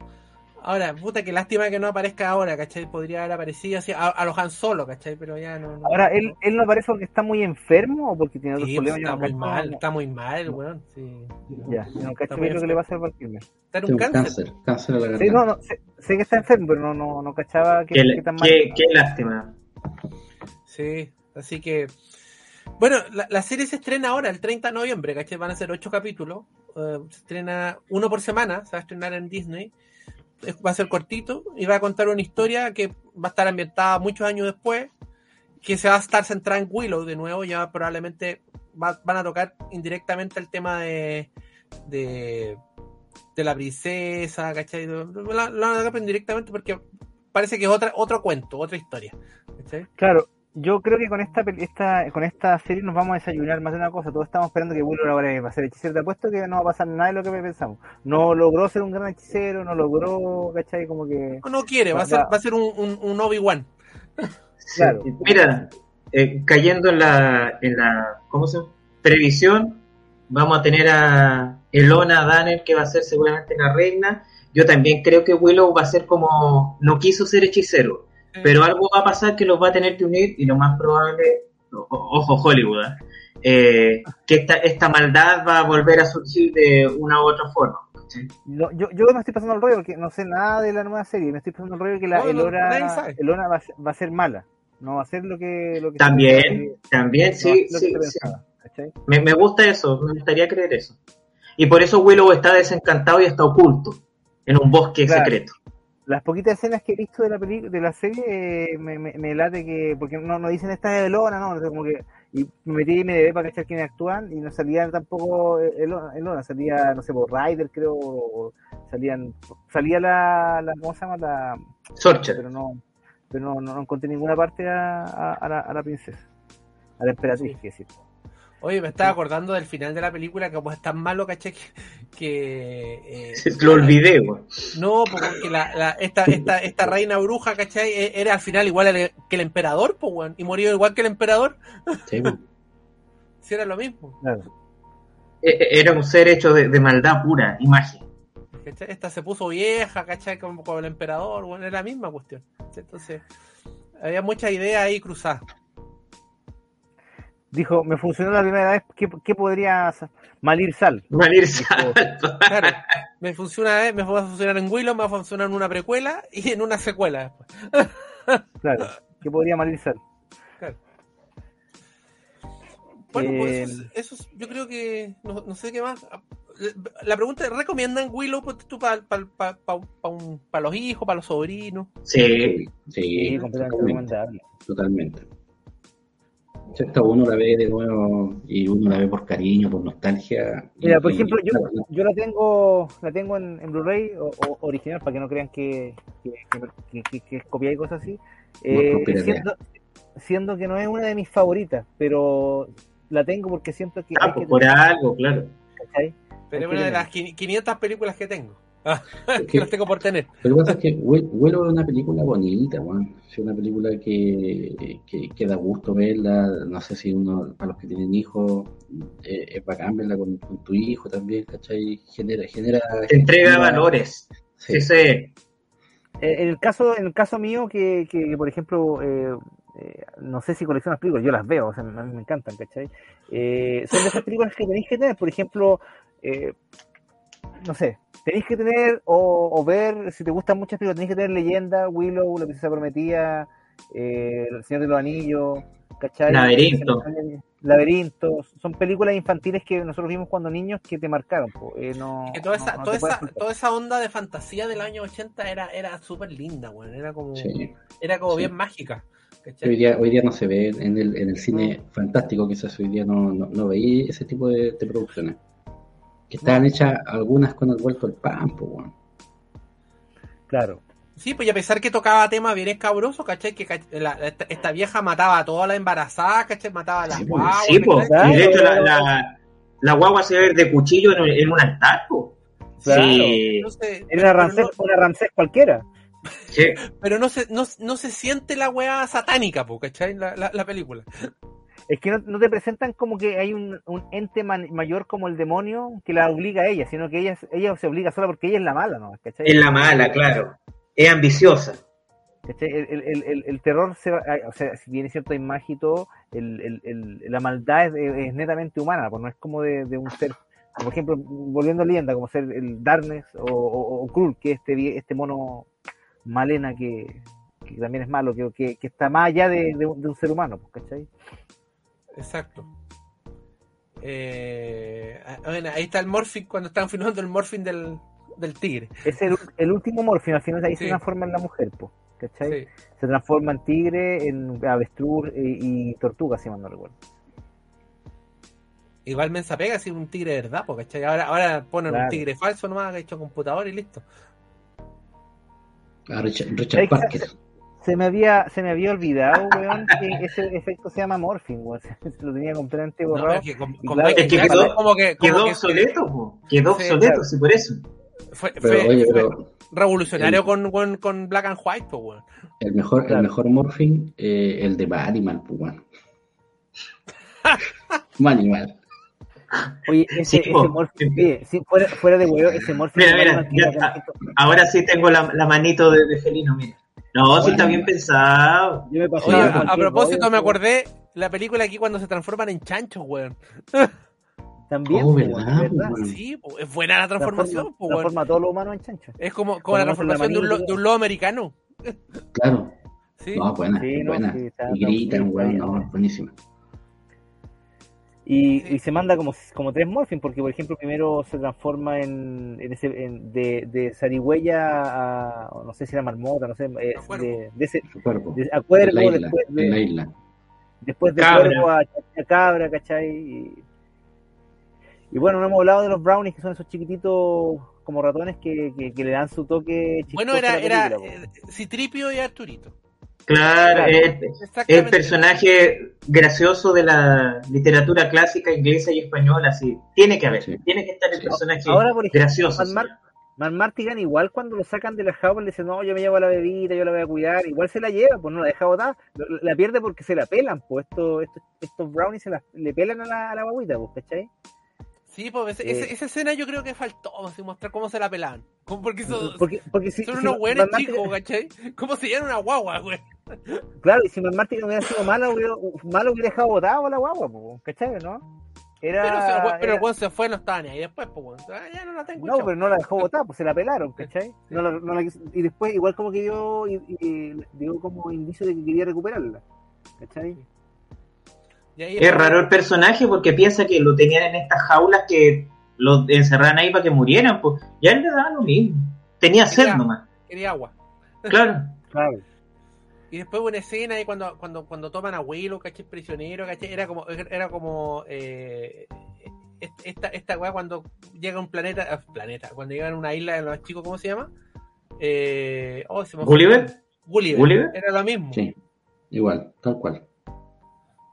[SPEAKER 4] Ahora, puta, que lástima que no aparezca ahora, ¿cachai? Podría haber aparecido así, a, a los Han Solo, ¿cachai? Pero ya no. no-
[SPEAKER 1] Ahora, ¿él, ¿él no aparece porque está muy enfermo o porque tiene otros
[SPEAKER 4] Sí,
[SPEAKER 1] problemas?
[SPEAKER 4] Está
[SPEAKER 1] no
[SPEAKER 4] muy mal, está muy mal, weón. Sí.
[SPEAKER 1] Ya, no
[SPEAKER 4] Está
[SPEAKER 1] cacho lo que le pasa a Val Kilmer.
[SPEAKER 4] Está en un cáncer.
[SPEAKER 2] cáncer, cáncer a la
[SPEAKER 1] Sí, no, no, sé, sé que está enfermo, pero no, no, no cachaba que,
[SPEAKER 3] Qué,
[SPEAKER 1] que tan mal.
[SPEAKER 3] qué- qué lástima.
[SPEAKER 4] Sí, así que. Bueno, la, la serie se estrena ahora, el 30 de noviembre, ¿cachai? Van a ser ocho capítulos. eh, se estrena uno por semana, se va a estrenar en Disney. Va a ser cortito y va a contar una historia que va a estar ambientada muchos años después, que se va a estar centrada en Willow de nuevo. Ya probablemente va- van a tocar indirectamente el tema de. de, de la princesa, ¿cachai? Lo van a tocar indirectamente porque parece que es otra, otro cuento, otra historia. ¿cachai?
[SPEAKER 1] Claro, yo creo que con esta, peli- esta con esta serie nos vamos a desayunar más de una cosa. Todos estamos esperando que Willow ahora va a ser hechicero. Te apuesto que no va a pasar nada de lo que pensamos. No logró ser un gran hechicero, no logró, ¿cachai? Como que.
[SPEAKER 4] No, no quiere, va a ser, va a ser un, un, un Obi-Wan.
[SPEAKER 3] Sí.
[SPEAKER 1] Claro.
[SPEAKER 3] Mira, eh, cayendo en la, en la ¿cómo se llama? previsión, vamos a tener a Elona Danner, que va a ser seguramente la reina. Yo también creo que Willow va a ser como, no quiso ser hechicero, pero algo va a pasar que los va a tener que unir y lo más probable, ojo Hollywood, ¿eh? Eh, que esta, esta maldad va a volver a surgir de una u otra forma. ¿sí?
[SPEAKER 1] No, yo, yo me estoy pasando el rollo porque no sé nada de la nueva serie. Me estoy pasando el rollo que la
[SPEAKER 4] No,
[SPEAKER 1] va, a ser- va a ser mala. No va a ser lo que. Lo que
[SPEAKER 3] También, también,
[SPEAKER 1] no,
[SPEAKER 3] sí, sí,
[SPEAKER 1] pensaba, ¿cachai?
[SPEAKER 3] Me, me gusta eso, me gustaría creer eso. Y por eso Willow está desencantado y está oculto en un bosque
[SPEAKER 1] Claro.
[SPEAKER 3] secreto.
[SPEAKER 1] Las poquitas escenas que he visto de la película, de la serie, eh, me, me, me late que, porque no, no dicen esta de Elona, no, como que, y me metí y me debé para cachar quiénes actúan, y no salía tampoco Elona, Elona, salía, no sé, por Ryder creo, o salían, salía la, la, ¿cómo se llama? La,
[SPEAKER 3] Sorcher.
[SPEAKER 1] pero no, pero no, no, no encontré ninguna parte a, a, a la, a la princesa, a la emperatriz, que decir.
[SPEAKER 4] Oye, me estaba acordando del final de la película, que como es tan malo, caché, que... que, eh,
[SPEAKER 3] Lo olvidé, güey.
[SPEAKER 4] No, porque la, la, esta, esta, esta reina bruja, ¿cachai? E- Era al final igual al- que el emperador, pues, weón. Y murió igual que el emperador.
[SPEAKER 2] Sí, pues.
[SPEAKER 4] Si era lo mismo.
[SPEAKER 1] Claro.
[SPEAKER 3] E- e- Era un ser hecho de, de maldad pura, imagen.
[SPEAKER 4] ¿cachai? Esta se puso vieja, ¿cachai? Como con el emperador, bueno, era la misma cuestión. Entonces, había muchas ideas ahí cruzadas.
[SPEAKER 1] Dijo, me funcionó la primera vez, ¿qué, qué podría hacer? Malir sal?
[SPEAKER 3] Malir
[SPEAKER 1] Dijo,
[SPEAKER 4] Claro, me funciona, eh, me va a funcionar en Willow, me va a funcionar en una precuela y en una secuela después.
[SPEAKER 1] claro, ¿qué podría malir sal?
[SPEAKER 4] Bueno, pues
[SPEAKER 1] Eh,
[SPEAKER 4] eso, es- eso es- yo creo que no, no sé qué más. La pregunta es, ¿recomiendan Willow pues, tú para los hijos, para los sobrinos?
[SPEAKER 3] Sí,
[SPEAKER 2] Sí,
[SPEAKER 1] Sí, completamente
[SPEAKER 2] totalmente.
[SPEAKER 1] recomendable.
[SPEAKER 2] totalmente. Esta uno la ve de nuevo y uno la ve por cariño, por nostalgia.
[SPEAKER 1] Mira, por ejemplo, yo, yo la tengo la tengo en, en Blu-ray o, o original para que no crean que, que, que, que- que es copiada y cosas así. Eh, siendo, siendo que no es una de mis favoritas, pero la tengo porque siento que
[SPEAKER 3] ah,
[SPEAKER 1] hay que
[SPEAKER 3] por
[SPEAKER 1] tener,
[SPEAKER 3] algo, claro.
[SPEAKER 1] ¿cachai?
[SPEAKER 4] Pero es una de las 500 películas que tengo. Ah, que
[SPEAKER 2] que-
[SPEAKER 4] las tengo por tener.
[SPEAKER 2] Lo que pasa es que Vuelo es una película bonita, weón. Es una película que, que, que da gusto verla. No sé si uno, para los que tienen hijos, eh, es bacán verla con, con tu hijo también, ¿cachai? Genera, genera.
[SPEAKER 3] Te entrega
[SPEAKER 2] genera-
[SPEAKER 3] valores.
[SPEAKER 2] Sí.
[SPEAKER 3] Sí, sí.
[SPEAKER 1] Eh, En el caso, en el caso mío, que, que por ejemplo, eh, eh, no sé si coleccionas películas, yo las veo, o sea, a mí me encantan, ¿cachai? Eh, son de esas películas que tenéis que tener, por ejemplo, eh, no sé, tenéis que tener o, o ver, si te gustan muchas películas, tenéis que tener Leyenda, Willow, La Princesa Prometida, eh, El Señor de los Anillos, ¿cachai?
[SPEAKER 3] Laberinto.
[SPEAKER 1] Laberinto, son películas infantiles que nosotros vimos cuando niños que te marcaron. Eh, no,
[SPEAKER 4] Que toda
[SPEAKER 1] no-
[SPEAKER 4] esa,
[SPEAKER 1] no
[SPEAKER 4] toda,
[SPEAKER 1] te puedes
[SPEAKER 4] esa,
[SPEAKER 1] culpar.
[SPEAKER 4] toda esa onda de fantasía del año 80 era, era súper linda, weón. Era como,
[SPEAKER 2] Sí.
[SPEAKER 4] era como
[SPEAKER 2] Sí.
[SPEAKER 4] bien mágica.
[SPEAKER 2] Hoy día, hoy día no se ve en el, en el cine fantástico, quizás hoy día no, no, no veí ese tipo de, de producciones. Que estaban hechas algunas con el vuelto al pan, pues, weón.
[SPEAKER 1] Claro.
[SPEAKER 4] Sí, pues y a pesar que tocaba temas bien escabrosos, ¿cachai? Que la- esta, esta vieja mataba a todas las embarazadas, ¿cachai? Mataba a las
[SPEAKER 2] Sí, pues.
[SPEAKER 4] guaguas,
[SPEAKER 3] Sí, pues. Y de hecho, la,
[SPEAKER 1] Claro.
[SPEAKER 3] la, la guagua se ve de cuchillo en, un- en un altar, po.
[SPEAKER 1] Claro.
[SPEAKER 3] Sí.
[SPEAKER 4] Entonces,
[SPEAKER 1] Era una
[SPEAKER 4] pero,
[SPEAKER 1] Ramsés,
[SPEAKER 4] no,
[SPEAKER 1] una Ramsés cualquiera.
[SPEAKER 3] sí.
[SPEAKER 4] pero no se, no, no se siente la weá satánica, po, ¿cachai? La, la, la película.
[SPEAKER 1] Es que no, no te presentan como que hay un, un ente man- mayor como el demonio que la obliga a ella, sino que ella, ella se obliga sola porque ella es la mala, ¿no? ¿Cachai?
[SPEAKER 3] Es la mala, claro. Es ambiciosa.
[SPEAKER 1] ¿Cachai? El, el- el- terror, se va- o sea, si bien es cierto hay magia y todo, el, el- el- la maldad es, es netamente humana, pues no es como de, de un ser, por ejemplo, volviendo a leyenda, como ser el Darkness o, o, o Krull, que es este, este mono malena que, que también es malo, que, que, que está más allá de, de un ser humano, pues, ¿cachai?
[SPEAKER 4] Exacto. Eh, ah, bueno, ahí está el morphing cuando están filmando el morphing del, del tigre.
[SPEAKER 1] Es el, el último morfino, al final ahí
[SPEAKER 4] Sí.
[SPEAKER 1] se transforma en la mujer, pues, ¿cachai?
[SPEAKER 4] Sí.
[SPEAKER 1] Se transforma en tigre, en avestruz y, tortuga, si mal no recuerdo.
[SPEAKER 4] Igual Mensa pega si es un tigre de verdad, po, ¿cachai? Ahora, ahora ponen un tigre falso nomás hecho computador y listo.
[SPEAKER 2] A Richard, Richard
[SPEAKER 1] Exacto.
[SPEAKER 2] Parker.
[SPEAKER 1] Se me había, se me había olvidado, weón, que ese efecto se llama morphing, weón. Lo tenía completamente
[SPEAKER 4] No,
[SPEAKER 1] borrado.
[SPEAKER 4] es que con, con
[SPEAKER 1] claro,
[SPEAKER 3] es que quedó-
[SPEAKER 4] como que, como
[SPEAKER 3] Quedó
[SPEAKER 4] que
[SPEAKER 3] obsoleto, po. Quedó
[SPEAKER 4] Sí,
[SPEAKER 3] obsoleto,
[SPEAKER 1] claro.
[SPEAKER 3] sí, por eso.
[SPEAKER 4] Fue,
[SPEAKER 2] Pero
[SPEAKER 4] fue-
[SPEAKER 2] oye,
[SPEAKER 4] fue
[SPEAKER 2] pero
[SPEAKER 4] revolucionario
[SPEAKER 2] el-
[SPEAKER 4] con, con, con Black and White, pues, weón.
[SPEAKER 2] el mejor,
[SPEAKER 1] Claro.
[SPEAKER 2] el mejor morphing, eh, el de Animal, pues, weón. Manimal.
[SPEAKER 1] Oye, ese,
[SPEAKER 3] Sí,
[SPEAKER 1] ese
[SPEAKER 3] po.
[SPEAKER 1] morphing, oye, sí, fuera, fuera de huevo, ese morphing.
[SPEAKER 3] Mira, mira,
[SPEAKER 1] Batman
[SPEAKER 3] ya Ahora sí tengo la, la manito de, de felino, mira. No, sí está bien pensado.
[SPEAKER 1] Yo me pasé
[SPEAKER 4] Oye,
[SPEAKER 2] Oye,
[SPEAKER 4] a, propósito,
[SPEAKER 1] rollo,
[SPEAKER 4] me acordé la película aquí cuando se transforman en chanchos, weón.
[SPEAKER 1] También,
[SPEAKER 2] Oh, ¿verdad.
[SPEAKER 4] Sí, es buena la transformación,
[SPEAKER 1] Transforma,
[SPEAKER 4] pues, weón.
[SPEAKER 1] transforma a todos los humanos en chancho.
[SPEAKER 4] Es como, como
[SPEAKER 1] Como
[SPEAKER 4] la transformación de un, lo- de un lobo americano.
[SPEAKER 2] Claro.
[SPEAKER 4] Sí.
[SPEAKER 2] No, buena,
[SPEAKER 1] Sí, no,
[SPEAKER 2] buena.
[SPEAKER 1] sí,
[SPEAKER 2] y gritan, weón, no, buenísima.
[SPEAKER 1] Y,
[SPEAKER 4] Sí.
[SPEAKER 1] y se manda como, como tres morphing, porque por ejemplo primero se transforma en, en ese en- de, de zarigüeya a, no sé si era marmota, no sé, eh,
[SPEAKER 4] A cuervo.
[SPEAKER 1] de, de ese,
[SPEAKER 2] Su cuerpo.
[SPEAKER 1] de- a
[SPEAKER 2] En
[SPEAKER 1] cuervo,
[SPEAKER 2] la isla.
[SPEAKER 1] después
[SPEAKER 2] En la
[SPEAKER 1] de,
[SPEAKER 2] isla.
[SPEAKER 1] después de
[SPEAKER 3] Cabra.
[SPEAKER 1] cuervo a, a cabra, ¿cachai? Y, y bueno, no hemos hablado de los brownies, que son esos chiquititos como ratones que, que, que le dan su toque chistoso
[SPEAKER 4] Bueno,
[SPEAKER 1] a
[SPEAKER 4] era,
[SPEAKER 1] la
[SPEAKER 4] era
[SPEAKER 1] película, po.
[SPEAKER 4] eh, Citripio y Arturito.
[SPEAKER 3] Claro,
[SPEAKER 1] Claro.
[SPEAKER 3] es personaje gracioso de la literatura clásica inglesa y española, sí. Tiene que haber,
[SPEAKER 2] Sí.
[SPEAKER 3] tiene que estar el
[SPEAKER 2] Sí.
[SPEAKER 3] personaje
[SPEAKER 1] Ahora, por ejemplo,
[SPEAKER 3] gracioso.
[SPEAKER 1] Man Martigan igual cuando lo sacan de la jaula le dice, no, yo me llevo la bebida, yo la voy a cuidar, igual se la lleva, pues no la deja botar, la, pierde porque se la pelan, pues estos, estos, estos brownies se la, le pelan a la, a la guaguita, pues, ¿cachai?
[SPEAKER 4] Sí, pues ese-
[SPEAKER 1] Eh.
[SPEAKER 4] ese- esa escena yo creo que faltó, así, mostrar cómo se la pelaban. Como porque son,
[SPEAKER 1] Porque, porque si,
[SPEAKER 4] son unos buenos
[SPEAKER 1] Martigan-
[SPEAKER 4] chicos, ¿cachai? ¿Cómo se llaman una guagua, güey?
[SPEAKER 1] Claro, y si Martigan hubiera sido malo, hubiera, malo hubiera dejado botado a la guagua, pues, ¿cachai? ¿no? Era,
[SPEAKER 4] Pero, se- pero
[SPEAKER 1] era-
[SPEAKER 4] el weón se fue, no estaba ni ahí después, pues, ya no la tengo.
[SPEAKER 1] No, pero no la dejó botar, pues se la pelaron, ¿cachai? No la- no la quiso- y después, igual como que dio, y, y- dio como indicio de que quería recuperarla, ¿cachai?
[SPEAKER 3] Es raro el personaje porque piensa que lo tenían en estas jaulas que lo encerraban ahí para que murieran, pues ya él le daba lo mismo. Tenía sed nomás.
[SPEAKER 4] Quería agua.
[SPEAKER 3] Claro.
[SPEAKER 1] Claro.
[SPEAKER 4] Y después hubo una escena ahí cuando, cuando, cuando toman a Willow, ¿cachai? Prisionero, ¿cachai? Era como, era como eh, esta, esta weá cuando llega a un planeta, ah, planeta, cuando llegan a una isla de los chicos, ¿cómo se llama? Eh, oh, se me.
[SPEAKER 3] ¿Gulliver?
[SPEAKER 4] Gulliver.
[SPEAKER 3] ¿Gulliver?
[SPEAKER 4] Era lo mismo.
[SPEAKER 2] Sí. Igual, tal cual.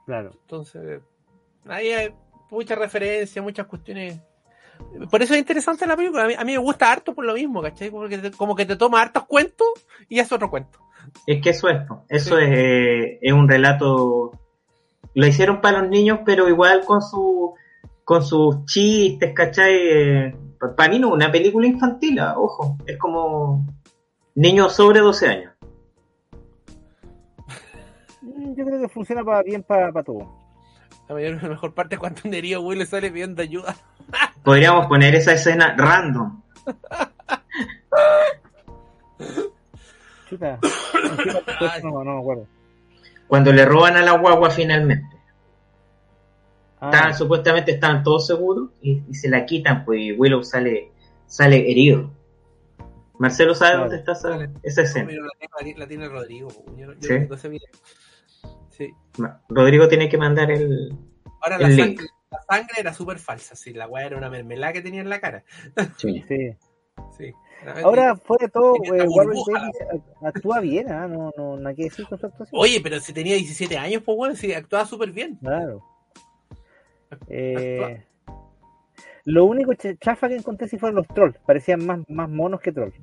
[SPEAKER 1] Claro.
[SPEAKER 4] Entonces, ahí hay muchas referencias, muchas cuestiones. Por eso es interesante la película. A mí, a mí me gusta harto por lo mismo, ¿cachai? Porque te- como que te toma hartos cuentos y hace otro cuento.
[SPEAKER 3] Es que eso es, eso
[SPEAKER 4] Sí.
[SPEAKER 3] es, eh, es un relato. Lo hicieron para los niños, pero igual con su con sus chistes, ¿cachai? para mí no, una película infantil, ah, ojo, es como niños sobre 12 años.
[SPEAKER 1] Mm, Yo creo que funciona pa- bien para todo.
[SPEAKER 4] La, mayor, la mejor parte es cuando un herido Will le sale pidiendo ayuda.
[SPEAKER 3] Podríamos poner esa escena random. Cuando le roban a la guagua finalmente.
[SPEAKER 1] Ah,
[SPEAKER 3] Estaban- supuestamente estaban todos seguros y, y se la quitan, pues y Willow sale, sale herido. Marcelo sabe dónde está esa, esa escena.
[SPEAKER 4] La, tiene- la tiene Rodrigo. po. Yo, yo
[SPEAKER 3] Sí.
[SPEAKER 4] no
[SPEAKER 3] Rodrigo tiene que mandar el.
[SPEAKER 4] Ahora la sangre, la sangre era súper falsa. Sí, la weá era una mermelada que tenía en la cara.
[SPEAKER 2] Sí.
[SPEAKER 1] sí.
[SPEAKER 4] Sí.
[SPEAKER 1] Ahora, fuera de todo, eh, Warren. Davis act- actúa bien, ¿ah? no, no, nada que decir con su actuación.
[SPEAKER 4] Oye, pero si tenía 17 años, pues bueno, sí, actuaba súper bien.
[SPEAKER 1] Claro. Eh, lo único ch- chafa que encontré sí fueron los trolls. Parecían más, más monos que trolls.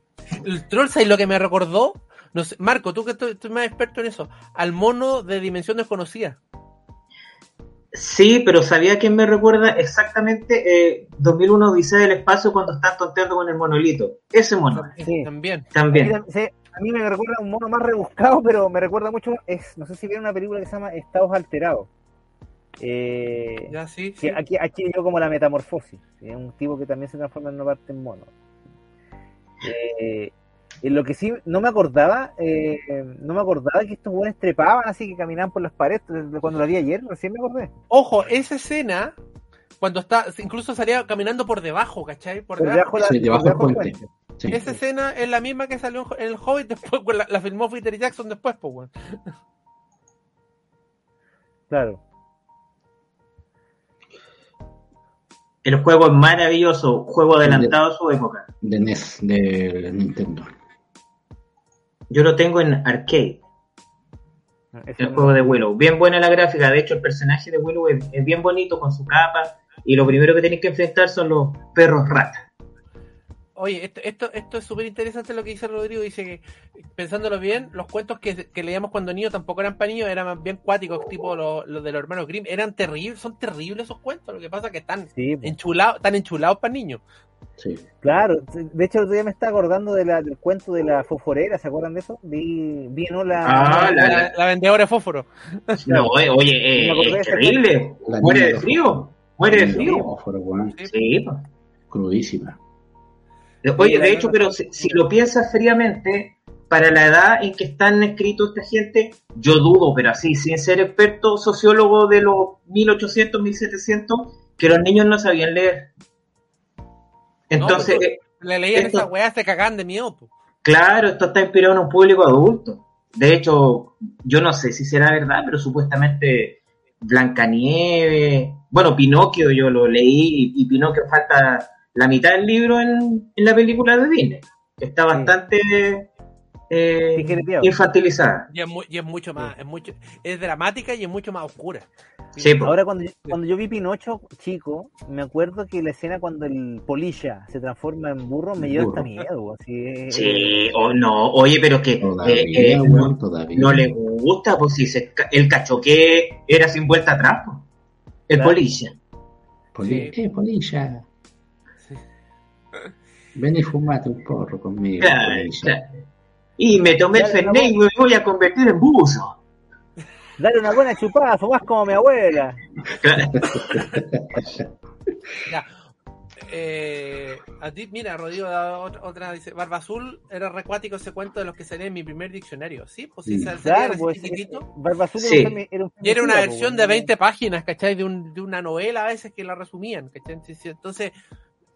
[SPEAKER 4] El troll, ¿sabes lo que me recordó? No sé, Marco, tú que estoy, estoy más experto en eso. Al mono de Dimensión Desconocida.
[SPEAKER 3] Sí, pero ¿sabía quién me recuerda exactamente eh, 2001 Odisea del Espacio cuando están tonteando con el monolito? Ese mono.
[SPEAKER 1] Sí.
[SPEAKER 4] También.
[SPEAKER 1] A mí,
[SPEAKER 3] También.
[SPEAKER 1] a mí me recuerda a un mono más rebuscado, pero me recuerda mucho. Es, no sé si vieron una película que se llama Estados Alterados. Eh,
[SPEAKER 4] Ya, sí.
[SPEAKER 1] Aquí, aquí yo como la metamorfosis. Es un tipo que también se transforma en una parte en mono. Eh, en lo que sí no me acordaba, eh, no me acordaba que estos buenos trepaban así que caminaban por las paredes. Desde Cuando lo vi ayer, recién me acordé.
[SPEAKER 4] Ojo, esa escena, cuando está, incluso salía caminando por debajo, ¿cachai? Por,
[SPEAKER 1] Por
[SPEAKER 4] debajo.
[SPEAKER 1] la-
[SPEAKER 2] Sí, debajo del puente. Sí.
[SPEAKER 4] Esa escena es la misma que salió en El Hobbit después, la, la filmó Peter Jackson después, pues.
[SPEAKER 1] Claro.
[SPEAKER 3] El juego es maravilloso, juego adelantado a su época.
[SPEAKER 2] De NES, de Nintendo.
[SPEAKER 3] Yo lo tengo en arcade,
[SPEAKER 1] Ese
[SPEAKER 3] el
[SPEAKER 1] no-
[SPEAKER 3] juego de Willow. Bien buena la gráfica, de hecho el personaje de Willow es, es bien bonito con su capa y lo primero que tenéis que enfrentar son los perros ratas.
[SPEAKER 4] Oye, esto, esto, esto es súper interesante lo que dice Rodrigo. Dice que, pensándolo bien, los cuentos que, que leíamos cuando niños tampoco eran para niños, eran más bien cuáticos, tipo los, los de los hermanos Grimm. Eran terribles, son terribles esos cuentos. Lo que pasa es que están
[SPEAKER 1] Sí,
[SPEAKER 4] enchulados, están enchulados para niños.
[SPEAKER 2] Sí.
[SPEAKER 1] claro. De hecho, el otro día me estaba acordando de la, del cuento de la fosforera. ¿Se acuerdan de eso? Vi, vi ¿no? la,
[SPEAKER 3] Ah,
[SPEAKER 4] la,
[SPEAKER 3] la-
[SPEAKER 4] la vendedora de fósforo.
[SPEAKER 3] No, eh, oye, eh, es terrible. Muere de frío. Muere de frío.
[SPEAKER 2] Fósforo.
[SPEAKER 3] Sí.
[SPEAKER 2] Crudísima.
[SPEAKER 3] Oye, de hecho, pero si, si lo piensas fríamente, para la edad en que están escritos esta gente, yo dudo, pero así, sin ser experto sociólogo de los 1800, 1700, que los niños no sabían leer. Entonces,
[SPEAKER 4] No, pues,
[SPEAKER 3] eh,
[SPEAKER 4] Le leían
[SPEAKER 3] esto-
[SPEAKER 4] esa weá, se cagan de miedo. po.
[SPEAKER 3] claro, esto está inspirado en un público adulto. De hecho, yo no sé si será verdad, pero supuestamente Blancanieves, bueno, Pinocchio yo lo leí y, y Pinocchio falta la mitad del libro en, en la película de Disney, está bastante eh, infantilizada.
[SPEAKER 4] Y es, mu- y es mucho más, es mucho, es dramática y es mucho más oscura.
[SPEAKER 3] Sí.
[SPEAKER 1] Ahora, cuando yo, cuando yo vi Pinocho chico, me acuerdo que la escena cuando el polilla se transforma en burro me dio hasta miedo. Así, eh,
[SPEAKER 3] Sí, o no, oye, pero que
[SPEAKER 2] Todavía,
[SPEAKER 3] eh, eh, no, le gusta, pues si se, el cachoque era sin vuelta atrás, pues. el
[SPEAKER 1] Claro.
[SPEAKER 3] polilla.
[SPEAKER 2] Poli-
[SPEAKER 4] Sí.
[SPEAKER 2] Eh, polilla.
[SPEAKER 4] Sí.
[SPEAKER 2] Ven y fumate un porro conmigo.
[SPEAKER 3] Claro,
[SPEAKER 2] polilla.
[SPEAKER 3] claro. Y me tomé el Fernet y me voy a convertir en buzo.
[SPEAKER 1] Dale una buena chupada, fumás como mi abuela.
[SPEAKER 4] Ya. Eh, a ti, mira, Rodrigo, da otra, otra dice, Barba Azul era recuático ese cuento de los que salía en mi primer diccionario. Sí, pues sí,
[SPEAKER 1] Claro,
[SPEAKER 4] así
[SPEAKER 1] pues,
[SPEAKER 4] chiquitito.
[SPEAKER 1] Barba Azul
[SPEAKER 3] Sí.
[SPEAKER 1] era un era un
[SPEAKER 4] Y era una versión
[SPEAKER 1] po,
[SPEAKER 4] de
[SPEAKER 1] weón.
[SPEAKER 4] 20 páginas, ¿cachai? De, un, de una novela a veces que la resumían, ¿cachai? Entonces,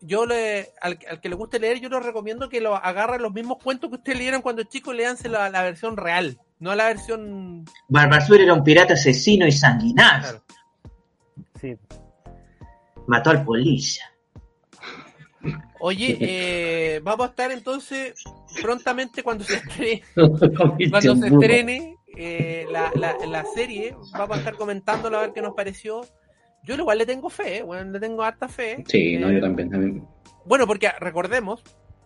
[SPEAKER 4] yo le, al, al que le guste leer, yo le recomiendo que lo agarren los mismos cuentos que ustedes leyeron cuando chicos, léanse la, la versión real, no la versión...
[SPEAKER 3] Barbasur era un pirata asesino y sanguinario.
[SPEAKER 4] Claro.
[SPEAKER 1] Sí.
[SPEAKER 3] Mató al polilla.
[SPEAKER 4] Oye, eh, vamos a estar entonces prontamente cuando se estrene, cuando se estrene eh, la, la, la serie, vamos a estar comentándolo a ver qué nos pareció. Yo igual le tengo fe, bueno, le tengo harta fe.
[SPEAKER 2] Sí, no,
[SPEAKER 4] Eh,
[SPEAKER 2] yo también. también.
[SPEAKER 4] Bueno, porque recordemos,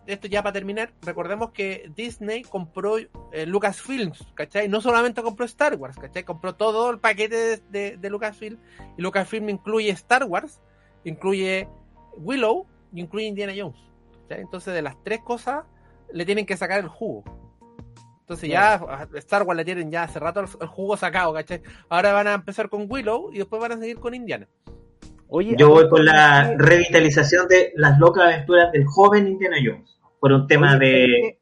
[SPEAKER 4] esto ya para terminar, recordemos que Disney compró eh, Lucasfilms, ¿cachai? No solamente compró Star Wars, ¿cachai? Compró todo el paquete de, de, de Lucasfilm. Y Lucasfilm incluye Star Wars, incluye Willow y incluye Indiana Jones. ¿cachai? Entonces, de las tres cosas, le tienen que sacar el jugo. Entonces ya a Star Wars le tienen ya hace rato el, jugo sacado, ¿cachai? Ahora van a empezar con Willow y después van a seguir con Indiana.
[SPEAKER 1] Oye,
[SPEAKER 3] Yo voy con la revitalización de las locas aventuras del joven Indiana Jones. Por un tema
[SPEAKER 1] oye,
[SPEAKER 3] de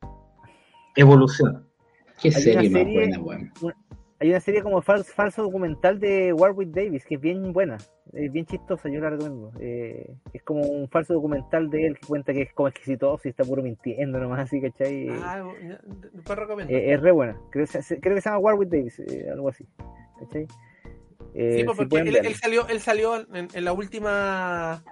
[SPEAKER 3] evolución.
[SPEAKER 2] Qué
[SPEAKER 1] una
[SPEAKER 2] serie más
[SPEAKER 1] serie-
[SPEAKER 2] buena, weón.
[SPEAKER 1] Hay una serie como falso, falso documental de Warwick Davis que es bien buena, es bien chistosa, yo la recomiendo. Eh, es como un falso documental de él que cuenta que es como exquisitoso y está puro mintiendo nomás, así, ¿cachai?
[SPEAKER 4] Ah, después recomiendo.
[SPEAKER 1] Eh, es re buena, creo, que se- creo que se llama Warwick Davis, eh, algo así, ¿cachai? Eh,
[SPEAKER 4] Sí, pues,
[SPEAKER 1] si
[SPEAKER 4] porque él, él salió, él salió en, en la última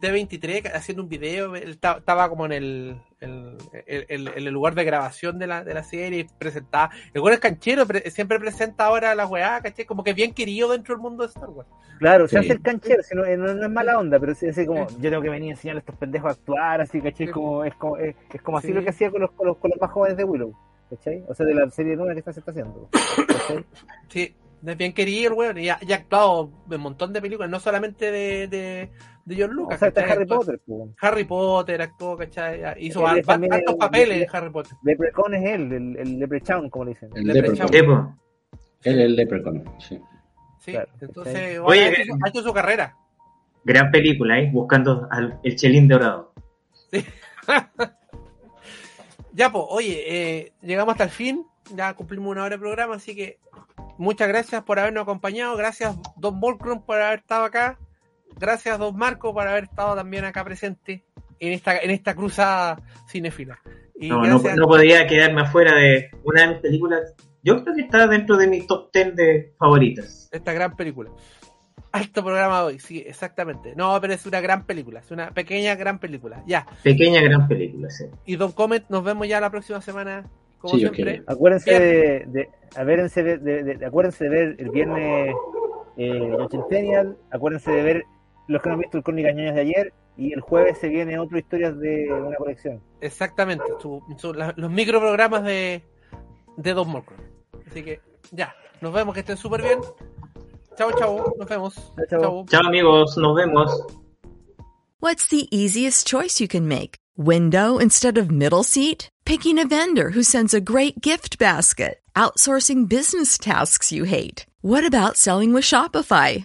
[SPEAKER 4] T23 haciendo un video, él ta- estaba como en el, el, el- el- en el lugar de grabación de la, de la serie, presentaba, el güey es canchero, pre- siempre presenta ahora la weá, ¿cachai? Como que es bien querido dentro del mundo de Star Wars.
[SPEAKER 1] Claro, se
[SPEAKER 2] Sí.
[SPEAKER 1] hace el canchero, si no, eh, no, no es mala onda, pero sí, así como, yo tengo que venir a enseñar a estos pendejos a actuar, así, ¿cachai? Como, es como, es, es como así
[SPEAKER 4] Sí.
[SPEAKER 1] lo que hacía con los, con, los, con los más jóvenes de Willow, ¿cachai? O sea, de la serie nueva que está, se está haciendo, ¿cachai?
[SPEAKER 4] Sí, es bien querido el weón, y ha, y ha actuado en un montón de películas, no solamente de, de, de John Lucas.
[SPEAKER 1] o sea, está
[SPEAKER 4] ¿cachai?
[SPEAKER 1] Harry Potter, pues.
[SPEAKER 4] Harry Potter actuó, ¿cachai? Hizo
[SPEAKER 1] Él el-
[SPEAKER 4] papeles
[SPEAKER 1] el-
[SPEAKER 4] en Harry Potter.
[SPEAKER 1] Leprechaun es él, el, el Leprechaun, como le dicen.
[SPEAKER 2] El
[SPEAKER 4] Leprechaun.
[SPEAKER 3] Sí.
[SPEAKER 2] Él es el Leprechaun, sí.
[SPEAKER 4] Sí,
[SPEAKER 1] Claro,
[SPEAKER 4] entonces,
[SPEAKER 3] Oye,
[SPEAKER 4] ha, hecho, su- ha hecho su carrera.
[SPEAKER 3] Gran película, ¿eh? Buscando al, el chelín dorado.
[SPEAKER 4] Ya, pues, oye, eh, llegamos hasta el fin, ya cumplimos una hora de programa, así que muchas gracias por habernos acompañado, gracias Don Volcrum por haber estado acá, gracias Don Marco por haber estado también acá presente en esta, en esta cruzada cinefila. Y
[SPEAKER 3] No, no, no podía quedarme afuera de una de mis películas. Yo creo que está dentro de mi top 10 de favoritas.
[SPEAKER 4] esta gran película. Alto programa de hoy, sí, exactamente. No, pero es una gran película, es una pequeña gran película. Ya,
[SPEAKER 3] Pequeña gran película, sí.
[SPEAKER 4] y Don Comet, nos vemos ya la próxima semana, como
[SPEAKER 2] Sí,
[SPEAKER 4] siempre.
[SPEAKER 1] Acuérdense de, de, acuérdense de, de- de- acuérdense de ver el viernes eh, el Centennial, acuérdense de ver los que no han visto el Crónica Ñoñas de ayer, y el jueves se viene otro historias de una colección.
[SPEAKER 4] Exactamente, su- su- la- los microprogramas de, de Don Morcon. Así que ya, nos vemos, que estén súper bien. Chao, chao, nos vemos. Chao.
[SPEAKER 3] Chao amigos, nos vemos.
[SPEAKER 5] What's the easiest choice you can make? Window instead of middle seat? Picking a vendor who sends a great gift basket? Outsourcing business tasks you hate? What about selling with Shopify?